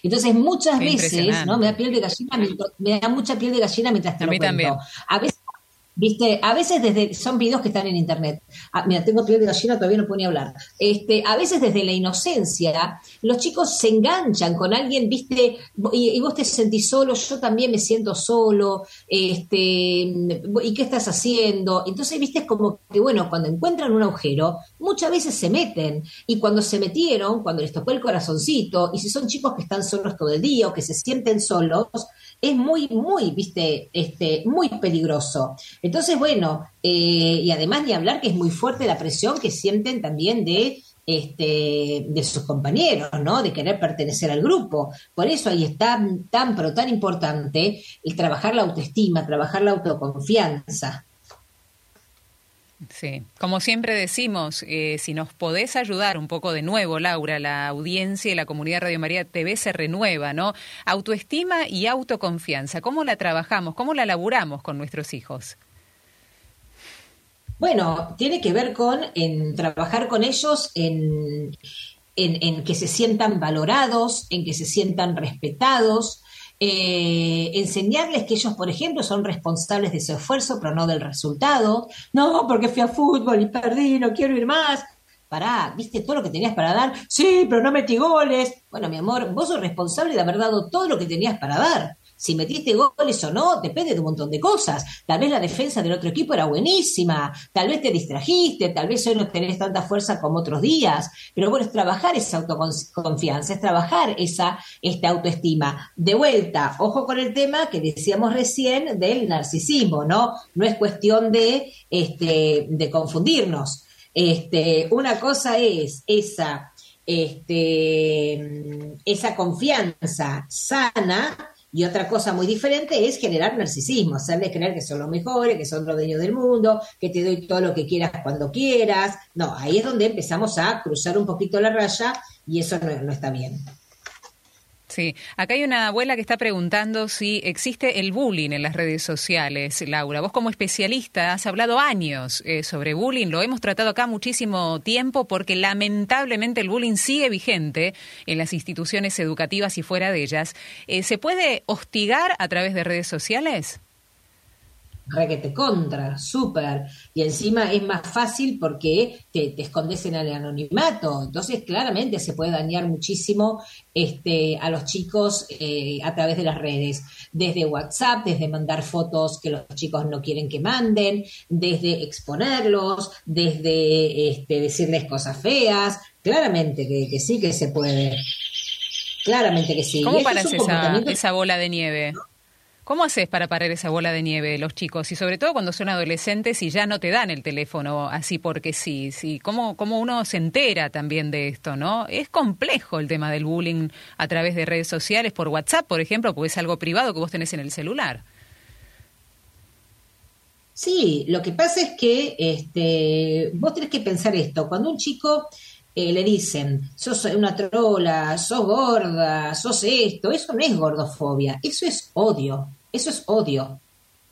Entonces muchas veces, ¿no? Me da piel de gallina, me, da mucha piel de gallina mientras te a lo mí También. A veces Viste, a veces desde, son videos que están en internet. Ah, mira, tengo piel de gallina, todavía no puedo hablar. Este, a veces desde la inocencia, los chicos se enganchan con alguien, viste, y, vos te sentís solo, yo también me siento solo, este, ¿y qué estás haciendo? Entonces, viste, como que, bueno, cuando encuentran un agujero, muchas veces se meten, y cuando se metieron, cuando les tocó el corazoncito, y si son chicos que están solos todo el día o que se sienten solos, es muy, muy, viste, este, muy peligroso. Entonces, bueno, eh, y además de hablar que es muy fuerte la presión que sienten también de este, de sus compañeros, ¿no? De querer pertenecer al grupo. Por eso ahí está tan, pero tan importante el trabajar la autoestima, trabajar la autoconfianza. Sí, como siempre decimos, eh, si nos podés ayudar un poco de nuevo, Laura, la audiencia y la comunidad Radio María TV se renueva, ¿no? Autoestima y autoconfianza, ¿cómo la trabajamos? ¿Cómo la laburamos con nuestros hijos? Bueno, tiene que ver con en trabajar con ellos en, en que se sientan valorados, en que se sientan respetados, eh, enseñarles que ellos, por ejemplo, son responsables de su esfuerzo, pero no del resultado. No, porque fui a fútbol y perdí, no quiero ir más. Pará, ¿viste todo lo que tenías para dar? Sí, pero no metí goles. Bueno, mi amor, vos sos responsable de haber dado todo lo que tenías para dar. Si metiste goles o no, depende de un montón de cosas. Tal vez la defensa del otro equipo era buenísima, tal vez te distrajiste, tal vez hoy no tenés tanta fuerza como otros días, pero bueno, es trabajar esa autoconfianza, es trabajar esa esta autoestima. De vuelta, ojo con el tema que decíamos recién del narcisismo, ¿no? No es cuestión de, este, de confundirnos. Este, una cosa es esa este, esa confianza sana y otra cosa muy diferente es generar narcisismo, hacerles creer que son los mejores, que son los dueños del mundo, que te doy todo lo que quieras cuando quieras. No, ahí es donde empezamos a cruzar un poquito la raya y eso no, no está bien. Sí, acá hay una abuela que está preguntando si existe el bullying en las redes sociales. Laura, vos como especialista has hablado años eh, sobre bullying, lo hemos tratado acá muchísimo tiempo porque lamentablemente el bullying sigue vigente en las instituciones educativas y fuera de ellas. Eh, ¿Se puede hostigar a través de redes sociales? Requete contra, súper. Y encima es más fácil porque te, te, escondes en el anonimato. Entonces, claramente se puede dañar muchísimo este, a los chicos eh, a través de las redes. Desde WhatsApp, desde mandar fotos que los chicos no quieren que manden, desde exponerlos, desde este, decirles cosas feas. Claramente que, que sí que se puede. Claramente que sí. ¿Cómo paras esa, esa bola de nieve? ¿Cómo haces para parar esa bola de nieve de los chicos? Y sobre todo cuando son adolescentes y ya no te dan el teléfono así porque sí. sí. ¿Cómo, ¿Cómo uno se entera también de esto, no? Es complejo el tema del bullying a través de redes sociales, por WhatsApp, por ejemplo, porque es algo privado que vos tenés en el celular. Sí, lo que pasa es que este, vos tenés que pensar esto. Cuando un chico eh, le dicen, sos una trola, sos gorda, sos esto, eso no es gordofobia, eso es odio, eso es odio.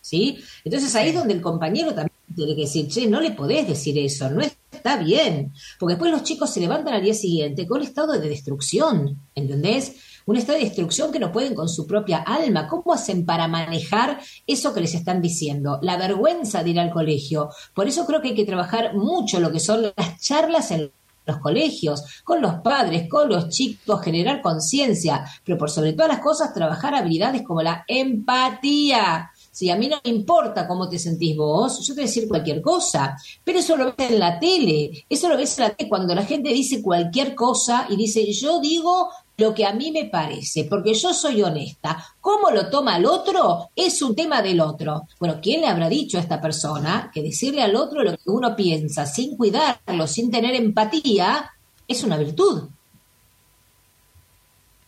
¿Sí? Entonces ahí es donde el compañero también tiene que decir, che, no le podés decir eso, no está bien. Porque después los chicos se levantan al día siguiente con un estado de destrucción, ¿entendés? Un estado de destrucción que no pueden con su propia alma. ¿Cómo hacen para manejar eso que les están diciendo? La vergüenza de ir al colegio. Por eso creo que hay que trabajar mucho lo que son las charlas en los colegios, con los padres, con los chicos, generar conciencia, pero por sobre todas las cosas trabajar habilidades como la empatía. Si a mí no me importa cómo te sentís vos, yo te voy a decir cualquier cosa, pero eso lo ves en la tele, eso lo ves en la tele cuando la gente dice cualquier cosa y dice yo digo lo que a mí me parece, porque yo soy honesta. ¿Cómo lo toma el otro? Es un tema del otro. Bueno, ¿quién le habrá dicho a esta persona que decirle al otro lo que uno piensa sin cuidarlo, sin tener empatía, es una virtud?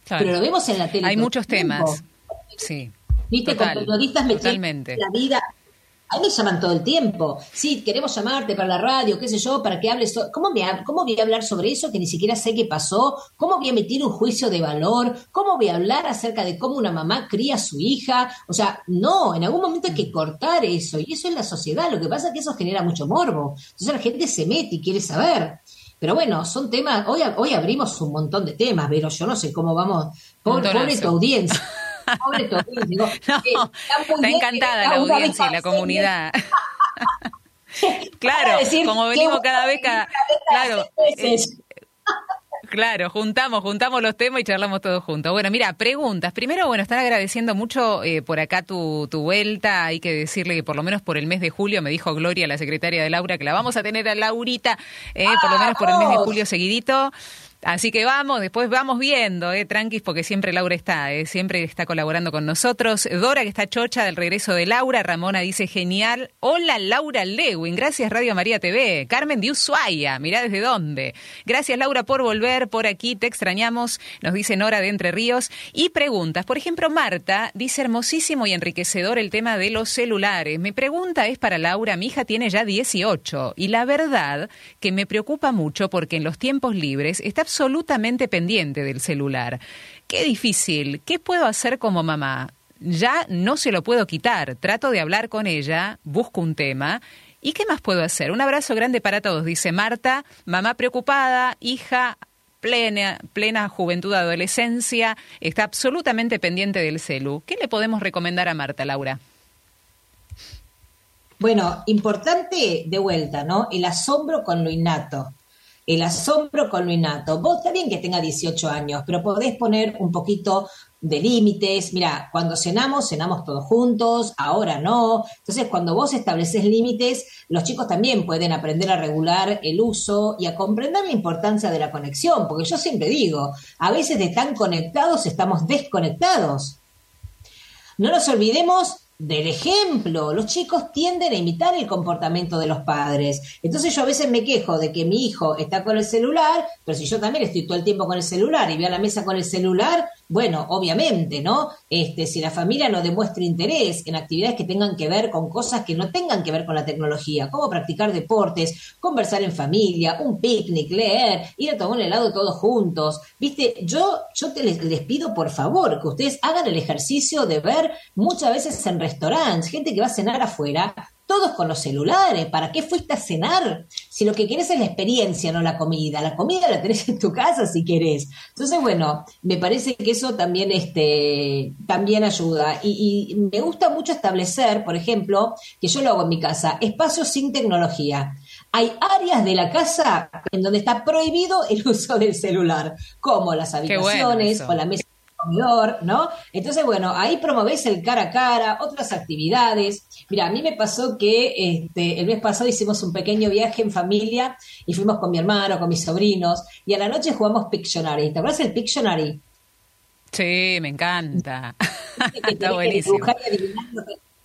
Claro. Pero lo vemos en la tele. Hay muchos temas. Sí. Viste, Total, con periodistas me la vida a mí me llaman todo el tiempo. Sí, queremos llamarte para la radio, qué sé yo, para que hables. ¿Cómo, me, ¿Cómo voy a hablar sobre eso que ni siquiera sé qué pasó? ¿Cómo voy a emitir un juicio de valor? ¿Cómo voy a hablar acerca de cómo una mamá cría a su hija? O sea, no, en algún momento hay que cortar eso. Y eso es la sociedad. Lo que pasa es que eso genera mucho morbo. Entonces la gente se mete y quiere saber. Pero bueno, son temas, hoy, hoy abrimos un montón de temas, pero yo no sé cómo vamos, pobre, pobre tu audiencia. Pobre no, eh, está, encantada la audiencia y la comunidad. claro, como venimos cada vez, cada, claro, Claro, juntamos, juntamos los temas y charlamos todos juntos. Bueno, mira, preguntas. Primero, bueno, están agradeciendo mucho eh, por acá tu, tu vuelta. Hay que decirle que por lo menos por el mes de julio, me dijo Gloria, la secretaria de Laura, que la vamos a tener a Laurita, eh, por lo menos por el mes de julio seguidito. Así que vamos, después vamos viendo, eh, tranquis, porque siempre Laura está, eh, siempre está colaborando con nosotros. Dora, que está chocha del regreso de Laura. Ramona dice, genial. Hola, Laura Lewin. Gracias, Radio María TV. Carmen de Ushuaia, mirá desde dónde. Gracias, Laura, por volver por aquí. Te extrañamos, nos dice Nora de Entre Ríos. Y preguntas. Por ejemplo, Marta dice, hermosísimo y enriquecedor el tema de los celulares. Mi pregunta es para Laura. Mi hija tiene ya 18 y la verdad que me preocupa mucho porque en los tiempos libres está absolutamente pendiente del celular. Qué difícil. ¿Qué puedo hacer como mamá? Ya no se lo puedo quitar. Trato de hablar con ella, busco un tema. ¿Y qué más puedo hacer? Un abrazo grande para todos, dice Marta, mamá preocupada, hija plena, plena juventud, adolescencia, está absolutamente pendiente del celu. ¿Qué le podemos recomendar a Marta, Laura? Bueno, importante de vuelta, ¿no? El asombro con lo innato el asombro con lo. Vos está bien que tenga 18 años, pero podés poner un poquito de límites. Mira, cuando cenamos, cenamos todos juntos, ahora no. Entonces, cuando vos estableces límites, los chicos también pueden aprender a regular el uso y a comprender la importancia de la conexión, porque yo siempre digo, a veces de tan conectados estamos desconectados. No nos olvidemos del ejemplo. Los chicos tienden a imitar el comportamiento de los padres. Entonces yo a veces me quejo de que mi hijo está con el celular, pero si yo también estoy todo el tiempo con el celular y voy a la mesa con el celular, bueno, obviamente, ¿no? Este, si la familia no demuestra interés en actividades que tengan que ver con cosas que no tengan que ver con la tecnología, como practicar deportes, conversar en familia, un picnic, leer, ir a tomar un helado todos juntos. Viste, yo, yo te les, les pido por favor que ustedes hagan el ejercicio de ver muchas veces en restaurantes, gente que va a cenar afuera, todos con los celulares. ¿Para qué fuiste a cenar? Si lo que querés es la experiencia, no la comida. La comida la tenés en tu casa si querés. Entonces, bueno, me parece que eso también, este, también ayuda. Y, y me gusta mucho establecer, por ejemplo, que yo lo hago en mi casa, espacios sin tecnología. Hay áreas de la casa en donde está prohibido el uso del celular, como las bueno habitaciones o la mesa comedor, ¿no? Entonces, bueno, ahí promovés el cara a cara, otras actividades. Mira, a mí me pasó que este, el mes pasado hicimos un pequeño viaje en familia y fuimos con mi hermano, con mis sobrinos, y a la noche jugamos Pictionary. ¿Te acuerdas del Pictionary? Sí, me encanta. Está buenísimo.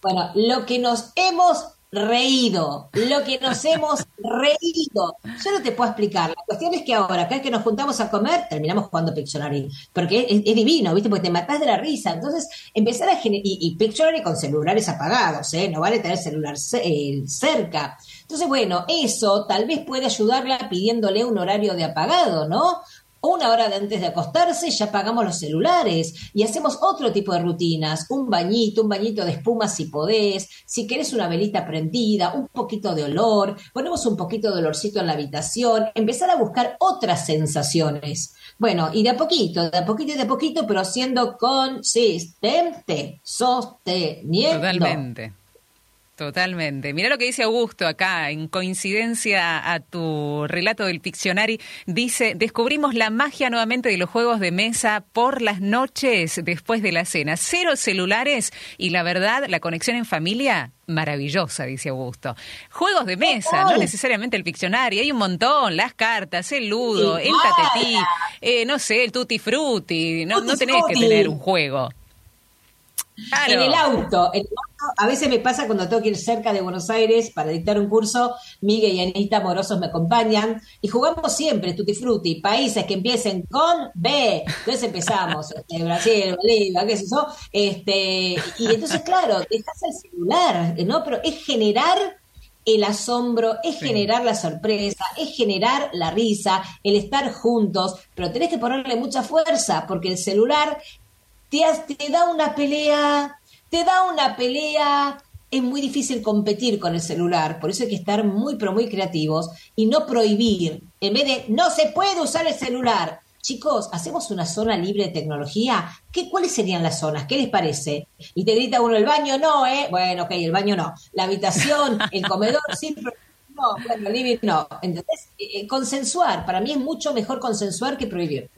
Bueno, lo que nos hemos reído, lo que nos hemos reído. Yo no te puedo explicar. La cuestión es que ahora, cada vez que nos juntamos a comer, terminamos jugando Pictionary. Porque es, divino, ¿viste? Porque te matás de la risa. Entonces, empezar a generar. Y, y Pictionary con celulares apagados, ¿eh? No vale tener celular ce- eh, cerca. Entonces, bueno, eso tal vez puede ayudarla pidiéndole un horario de apagado, ¿no? Una hora de antes de acostarse ya apagamos los celulares y hacemos otro tipo de rutinas, un bañito, un bañito de espuma si podés, si querés una velita prendida, un poquito de olor, ponemos un poquito de olorcito en la habitación, empezar a buscar otras sensaciones. Bueno, y de a poquito, de a poquito y de a poquito, pero siendo consistente, sosteniendo. Totalmente. Totalmente. Mira lo que dice Augusto acá, en coincidencia a tu relato del Piccionary. Dice, descubrimos la magia nuevamente de los juegos de mesa por las noches después de la cena. Cero celulares y la verdad, la conexión en familia, maravillosa, dice Augusto. Juegos de mesa, no necesariamente el Piccionary, hay un montón, las cartas, el ludo, el tatetí, eh, no sé, el tutti frutti, no, no tenés que tener un juego. Claro. En el auto, en el auto, a veces me pasa cuando tengo que ir cerca de Buenos Aires para dictar un curso, Miguel y Anita Morosos me acompañan y jugamos siempre Tutti Frutti, países que empiecen con B. Entonces empezamos, este, Brasil, Bolivia, qué sé yo, este, y entonces claro, dejas el celular, ¿no? Pero es generar el asombro, es Sí. generar la sorpresa, es generar la risa, el estar juntos, pero tenés que ponerle mucha fuerza, porque el celular te, te da una pelea, te da una pelea. Es muy difícil competir con el celular, por eso hay que estar muy, pero muy creativos y no prohibir. En vez de no se puede usar el celular. Chicos, hacemos una zona libre de tecnología. ¿Qué, ¿Cuáles serían las zonas? ¿Qué les parece? Y te grita uno, el baño no, ¿eh? Bueno, ok, el baño no. La habitación, el comedor, sí, pero no, bueno, el living no. Entonces, eh, eh, consensuar. Para mí es mucho mejor consensuar que prohibir.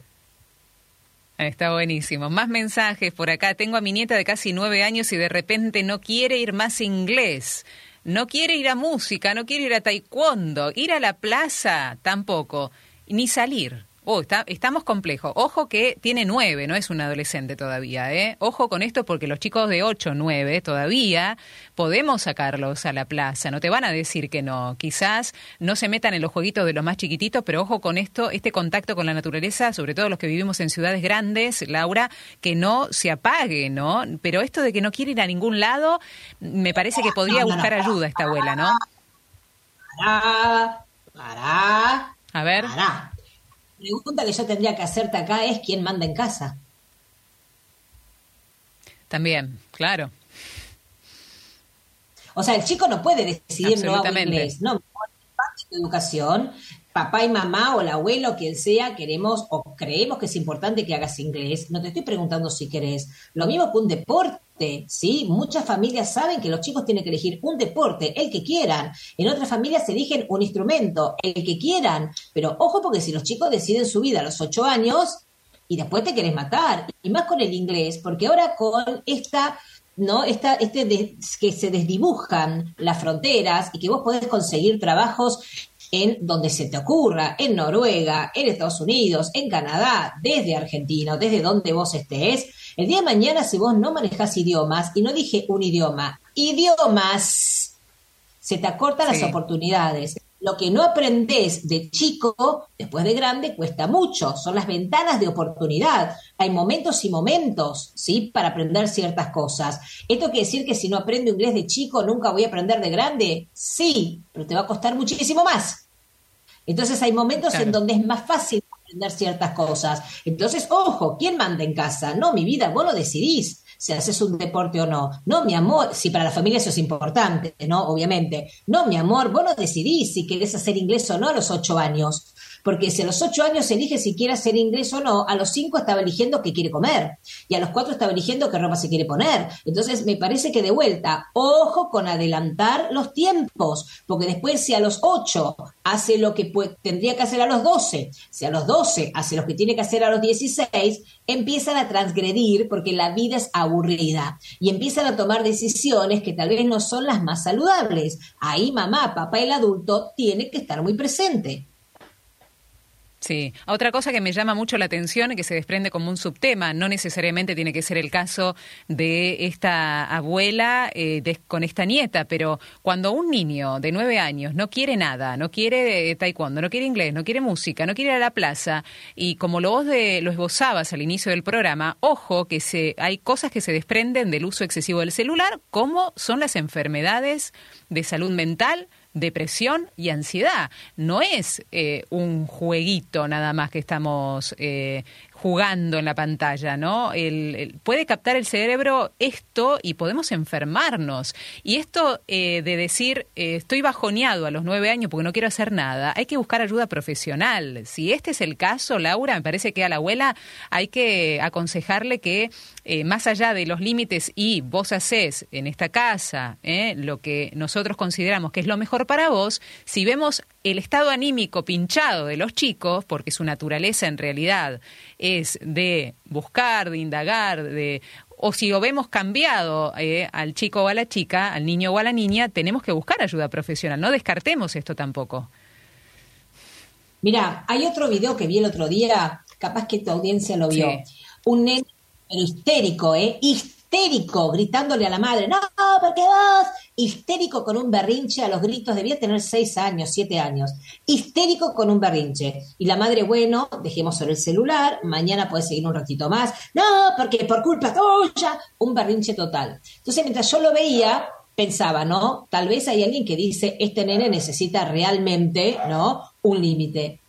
Está buenísimo. Más mensajes por acá. Tengo a mi nieta de casi nueve años y de repente no quiere ir más inglés. No quiere ir a música, no quiere ir a taekwondo, ir a la plaza tampoco, ni salir. Oh, está, estamos complejos. Ojo que tiene nueve, no es un adolescente todavía, ¿eh? Ojo con esto porque los chicos de ocho, nueve, todavía podemos sacarlos a la plaza. No te van a decir que no. Quizás no se metan en los jueguitos de los más chiquititos, pero ojo con esto, este contacto con la naturaleza, sobre todo los que vivimos en ciudades grandes, Laura, que no se apague, ¿no? Pero esto de que no quiere ir a ningún lado, me parece que podría buscar ayuda esta abuela, ¿no? Pará, pará, A ver. pará. Pregunta que yo tendría que hacerte acá es quién manda en casa. También, claro. O sea, el chico no puede decidir no hago inglés. No, parte de tu educación, papá y mamá o el abuelo, quien sea, queremos o creemos que es importante que hagas inglés. No te estoy preguntando si querés. Lo mismo que un deporte, ¿sí? Muchas familias saben que los chicos tienen que elegir un deporte, el que quieran. En otras familias eligen un instrumento, el que quieran. Pero ojo porque si los chicos deciden su vida a los ocho años y después te querés matar. Y más con el inglés, porque ahora con esta ¿no? Esta, este que se desdibujan las fronteras y que vos podés conseguir trabajos en donde se te ocurra, en Noruega, en Estados Unidos, en Canadá, desde Argentina, desde donde vos estés, El día de mañana, si vos no manejás idiomas, y no dije un idioma, idiomas, se te acortan las oportunidades. Lo que no aprendes de chico, después de grande, cuesta mucho. Son las ventanas de oportunidad. Hay momentos y momentos, ¿sí? Para aprender ciertas cosas. ¿Esto quiere decir que si no aprendo inglés de chico, nunca voy a aprender de grande? Sí, pero te va a costar muchísimo más. Entonces hay momentos Claro. en donde es más fácil aprender ciertas cosas. Entonces, ojo, ¿quién manda en casa? No, mi vida, vos lo decidís si haces un deporte o no. No, mi amor, si para la familia eso es importante, ¿no? Obviamente. No, mi amor, vos lo decidís si querés hacer inglés o no a los ocho años. Porque si a los ocho años elige si quiere hacer inglés o no, a los cinco estaba eligiendo qué quiere comer. Y a los cuatro estaba eligiendo qué ropa se quiere poner. Entonces, me parece que de vuelta, ojo con adelantar los tiempos. Porque después, si a los ocho hace lo que pue- tendría que hacer a los doce, si a los doce hace lo que tiene que hacer a los dieciséis, empiezan a transgredir porque la vida es aburrida. Y empiezan a tomar decisiones que tal vez no son las más saludables. Ahí mamá, papá, el adulto tiene que estar muy presente. Sí, otra cosa que me llama mucho la atención y que se desprende como un subtema, no necesariamente tiene que ser el caso de esta abuela eh, de- con esta nieta, pero cuando un niño de nueve años no quiere nada, no quiere eh, taekwondo, no quiere inglés, no quiere música, no quiere ir a la plaza, y como lo vos de, lo esbozabas al inicio del programa, ojo que se, hay cosas que se desprenden del uso excesivo del celular, como son las enfermedades de salud mental, depresión y ansiedad. No es eh, un jueguito nada más que estamos eh, jugando en la pantalla, ¿no? Puede captar el cerebro esto y podemos enfermarnos. Y esto eh, de decir, eh, estoy bajoneado a los nueve años porque no quiero hacer nada, hay que buscar ayuda profesional. Si este es el caso, Laura, me parece que a la abuela hay que aconsejarle que eh, más allá de los límites y vos haces en esta casa lo que nosotros consideramos que es lo mejor para vos, si vemos el estado anímico pinchado de los chicos, porque su naturaleza en realidad es de buscar, de indagar, de o si lo vemos cambiado eh, al chico o a la chica, al niño o a la niña, tenemos que buscar ayuda profesional. No descartemos esto tampoco. Mira, hay otro video que vi el otro día, capaz que tu audiencia lo vio. Sí. Un nene histérico, ¿eh? Histérico, gritándole a la madre, no, porque vos, histérico con un berrinche a los gritos, debía tener seis años, siete años, histérico con un berrinche. Y la madre, bueno, dejemos sobre el celular, mañana puedes seguir un ratito más, no, porque por culpa tuya, un berrinche total. Entonces, mientras yo lo veía, pensaba, ¿no? Tal vez hay alguien que dice, este nene necesita realmente, ¿no? Un límite.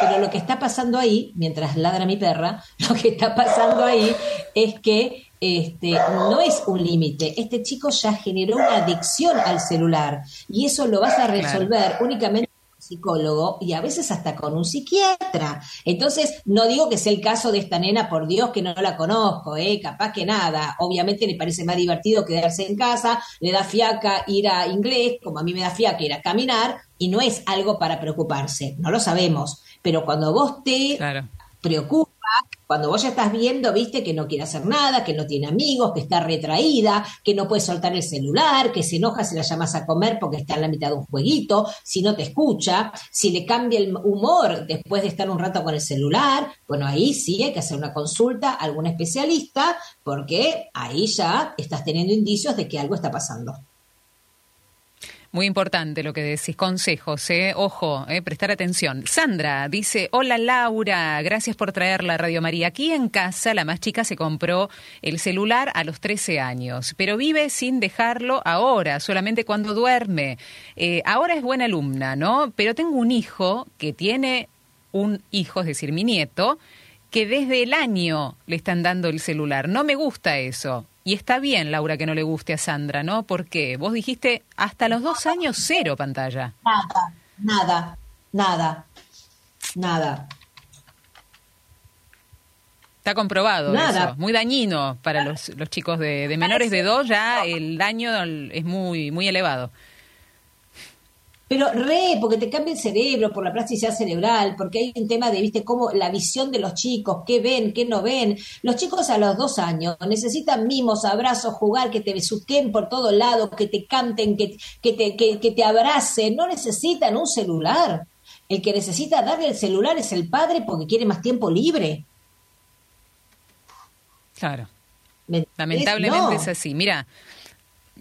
Pero lo que está pasando ahí, mientras ladra mi perra, lo que está pasando ahí es que este, no es un límite. Este chico ya generó una adicción al celular y eso lo vas a resolver únicamente con un psicólogo y a veces hasta con un psiquiatra. Entonces, no digo que sea el caso de esta nena, por Dios que no la conozco, ¿eh? capaz que nada. Obviamente le parece más divertido quedarse en casa, le da fiaca ir a inglés, como a mí me da fiaca ir a caminar, y no es algo para preocuparse, no lo sabemos. Pero cuando vos te Claro. Cuando vos ya estás viendo, viste, que no quiere hacer nada, que no tiene amigos, que está retraída, que no puede soltar el celular, que se enoja si la llamas a comer porque está en la mitad de un jueguito, si no te escucha, si le cambia el humor después de estar un rato con el celular, bueno, ahí sí hay que hacer una consulta a algún especialista porque ahí ya estás teniendo indicios de que algo está pasando. Muy importante lo que decís, consejos, ¿eh? ojo, ¿eh? prestar atención. Sandra dice, hola Laura, gracias por traer la Radio María. Aquí en casa la más chica se compró el celular a los 13 años, pero vive sin dejarlo ahora, solamente cuando duerme. Eh, ahora es buena alumna, ¿no? Pero tengo un hijo que tiene un hijo, es decir, mi nieto, que desde el año le están dando el celular. No me gusta eso. Y está bien, Laura, que no le guste a Sandra, ¿no? Porque vos dijiste hasta los dos años cero pantalla. Nada, nada, nada, nada. Está comprobado Nada. eso. Muy dañino para los, los chicos de, de menores de dos, ya el daño es muy, muy elevado. Pero re, porque te cambia el cerebro por la plasticidad cerebral, porque hay un tema de, viste, cómo la visión de los chicos, qué ven, qué no ven. Los chicos a los dos años necesitan mimos, abrazos, jugar, que te besuquen por todos lados, que te canten, que, que, te, que, que te abracen. No necesitan un celular. El que necesita darle el celular es el padre porque quiere más tiempo libre. Claro. Lamentablemente No. es así. Mira,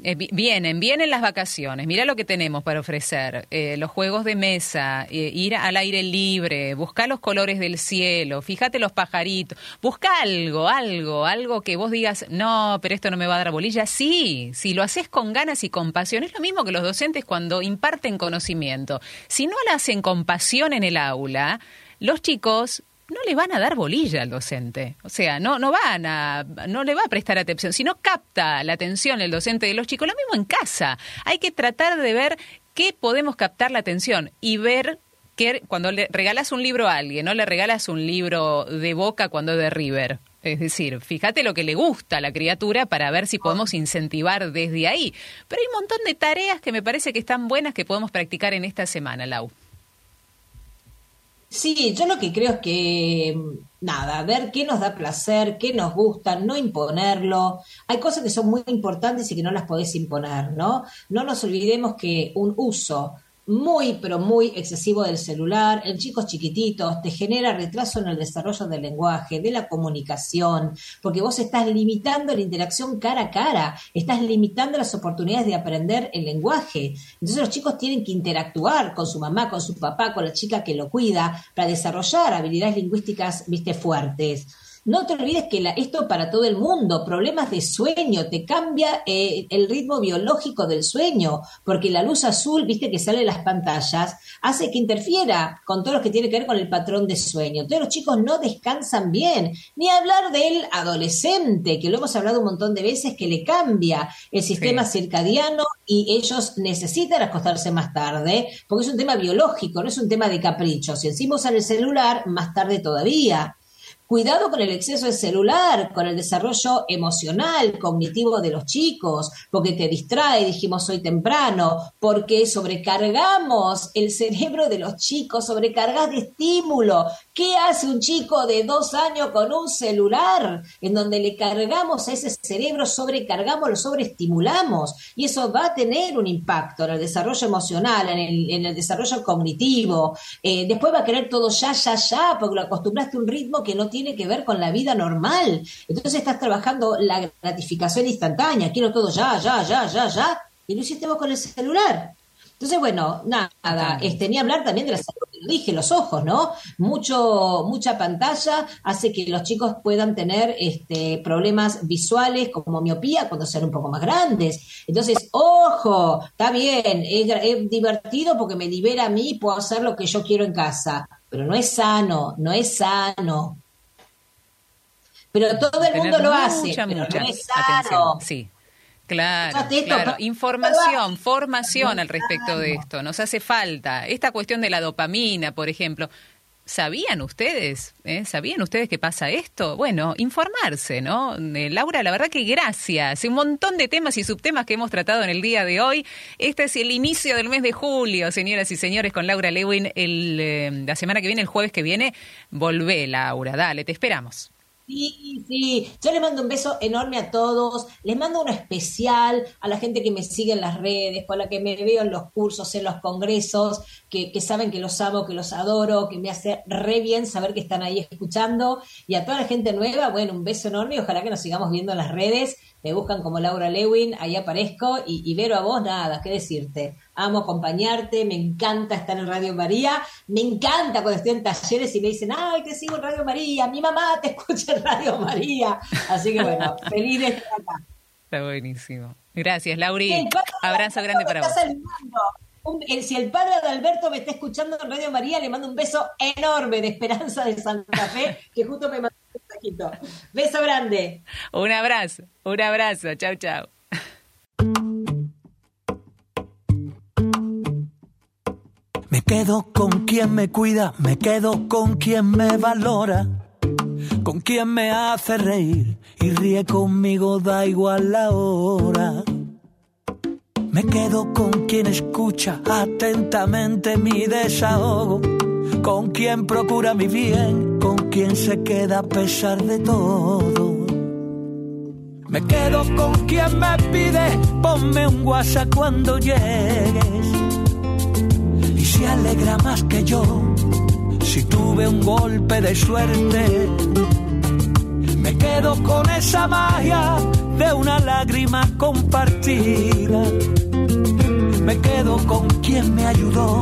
eh, vi- vienen, vienen las vacaciones. Mira lo que tenemos para ofrecer. Eh, los juegos de mesa, eh, ir al aire libre, buscar los colores del cielo, fíjate los pajaritos. Busca algo, algo, algo que vos digas, no, pero esto no me va a dar bolilla. Sí, si lo haces con ganas y con pasión. Es lo mismo que los docentes cuando imparten conocimiento. Si no lo hacen con pasión en el aula, los chicos no le van a dar bolilla al docente. O sea, no, no van a, no le va a prestar atención. Si no capta la atención el docente de los chicos, lo mismo en casa. Hay que tratar de ver qué podemos captar la atención y ver que cuando le regalas un libro a alguien, no le regalas un libro de boca cuando es de River. Es decir, fíjate lo que le gusta a la criatura para ver si podemos incentivar desde ahí. Pero hay un montón de tareas que me parece que están buenas que podemos practicar en esta semana, Lau. Sí, yo lo que creo es que, mm, nada, ver qué nos da placer, qué nos gusta, no imponerlo. Hay cosas que son muy importantes y que no las podés imponer, ¿no? No nos olvidemos que un uso muy, pero muy excesivo del celular en chicos chiquititos te genera retraso en el desarrollo del lenguaje, de la comunicación, porque vos estás limitando la interacción cara a cara, estás limitando las oportunidades de aprender el lenguaje. Entonces los chicos tienen que interactuar con su mamá, con su papá, con la chica que lo cuida, para desarrollar habilidades lingüísticas, viste, fuertes. No te olvides que la- esto para todo el mundo, problemas de sueño, te cambia eh, el ritmo biológico del sueño, porque la luz azul, viste que sale de las pantallas, hace que interfiera con todo lo que tiene que ver con el patrón de sueño. Entonces los chicos no descansan bien, ni hablar del adolescente, que lo hemos hablado un montón de veces, que le cambia el sistema circadiano y ellos necesitan acostarse más tarde, porque es un tema biológico, no es un tema de capricho. Si encima usan el celular, más tarde todavía. Cuidado con el exceso de celular, con el desarrollo emocional, cognitivo de los chicos, porque te distrae, dijimos hoy temprano, porque sobrecargamos el cerebro de los chicos, sobrecargas de estímulo. ¿Qué hace un chico de dos años con un celular? En donde le cargamos a ese cerebro, sobrecargamos, lo sobreestimulamos. Y eso va a tener un impacto en el desarrollo emocional, en el, desarrollo cognitivo. Eh, después va a querer todo ya, ya, ya, porque lo acostumbraste a un ritmo que no tiene que ver con la vida normal. Entonces estás trabajando la gratificación instantánea, quiero todo ya, ya, ya, ya, ya, y lo hiciste vos con el celular. Entonces, bueno, nada, este, ni hablar también de la salud, lo dije, los ojos, ¿no? Mucho, mucha pantalla hace que los chicos puedan tener este, problemas visuales como miopía cuando sean un poco más grandes. Entonces, ojo, está bien, es divertido porque me libera a mí y puedo hacer lo que yo quiero en casa, pero no es sano, no es sano. Pero todo el mundo lo hace, mucha, pero mucha no es atención. Sí. Claro, claro. Información, formación al respecto de esto. Nos hace falta. Esta cuestión de la dopamina, por ejemplo. ¿Sabían ustedes? eh? ¿Sabían ustedes que pasa esto? Bueno, informarse, ¿no? Eh, Laura, la verdad que gracias. Un montón de temas y subtemas que hemos tratado en el día de hoy. Este es el inicio del mes de julio, señoras y señores, con Laura Lewin. El, eh, la semana que viene, el jueves que viene, volvé, Laura. Dale, te esperamos. Sí, sí, yo les mando un beso enorme a todos, les mando uno especial a la gente que me sigue en las redes, con la que me veo en los cursos, en los congresos, que, que saben que los amo, que los adoro, que me hace re bien saber que están ahí escuchando, y a toda la gente nueva, bueno, un beso enorme y ojalá que nos sigamos viendo en las redes, me buscan como Laura Lewin, ahí aparezco, y, y Vero a vos, nada, qué decirte, amo acompañarte, me encanta estar en Radio María, me encanta cuando estoy en talleres y me dicen, ay, te sigo en Radio María, mi mamá te escucha en Radio María, así que bueno, feliz de estar acá. Está buenísimo. Gracias, Lauri. Abrazo grande para vos. Un- el- si el padre de Alberto me está escuchando en Radio María, le mando un beso enorme de Esperanza de Santa Fe, que justo me mandó Beso grande. Un abrazo, un abrazo. Chau, chau. Me quedo con quien me cuida, me quedo con quien me valora, con quien me hace reír y ríe conmigo, da igual la hora. Me quedo con quien escucha atentamente mi desahogo, con quien procura mi bien, con quien se queda a pesar de todo. Me quedo con quien me pide, ponme un WhatsApp cuando llegues y se alegra más que yo si tuve un golpe de suerte. Me quedo con esa magia de una lágrima compartida. Me quedo con quien me ayudó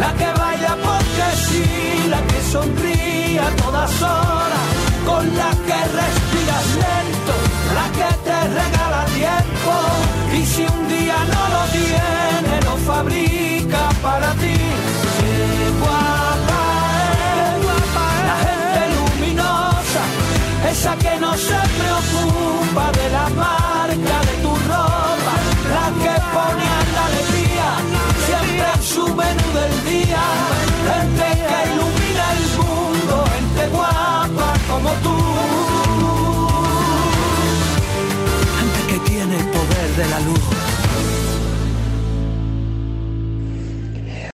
La que baila porque sí, la que sonríe a todas horas, con la que respiras lento, la que te regala tiempo y si un día no lo tiene, lo fabrica para ti. Luminosa, esa que no se preocupa de la marca como que tiene el poder de la luz.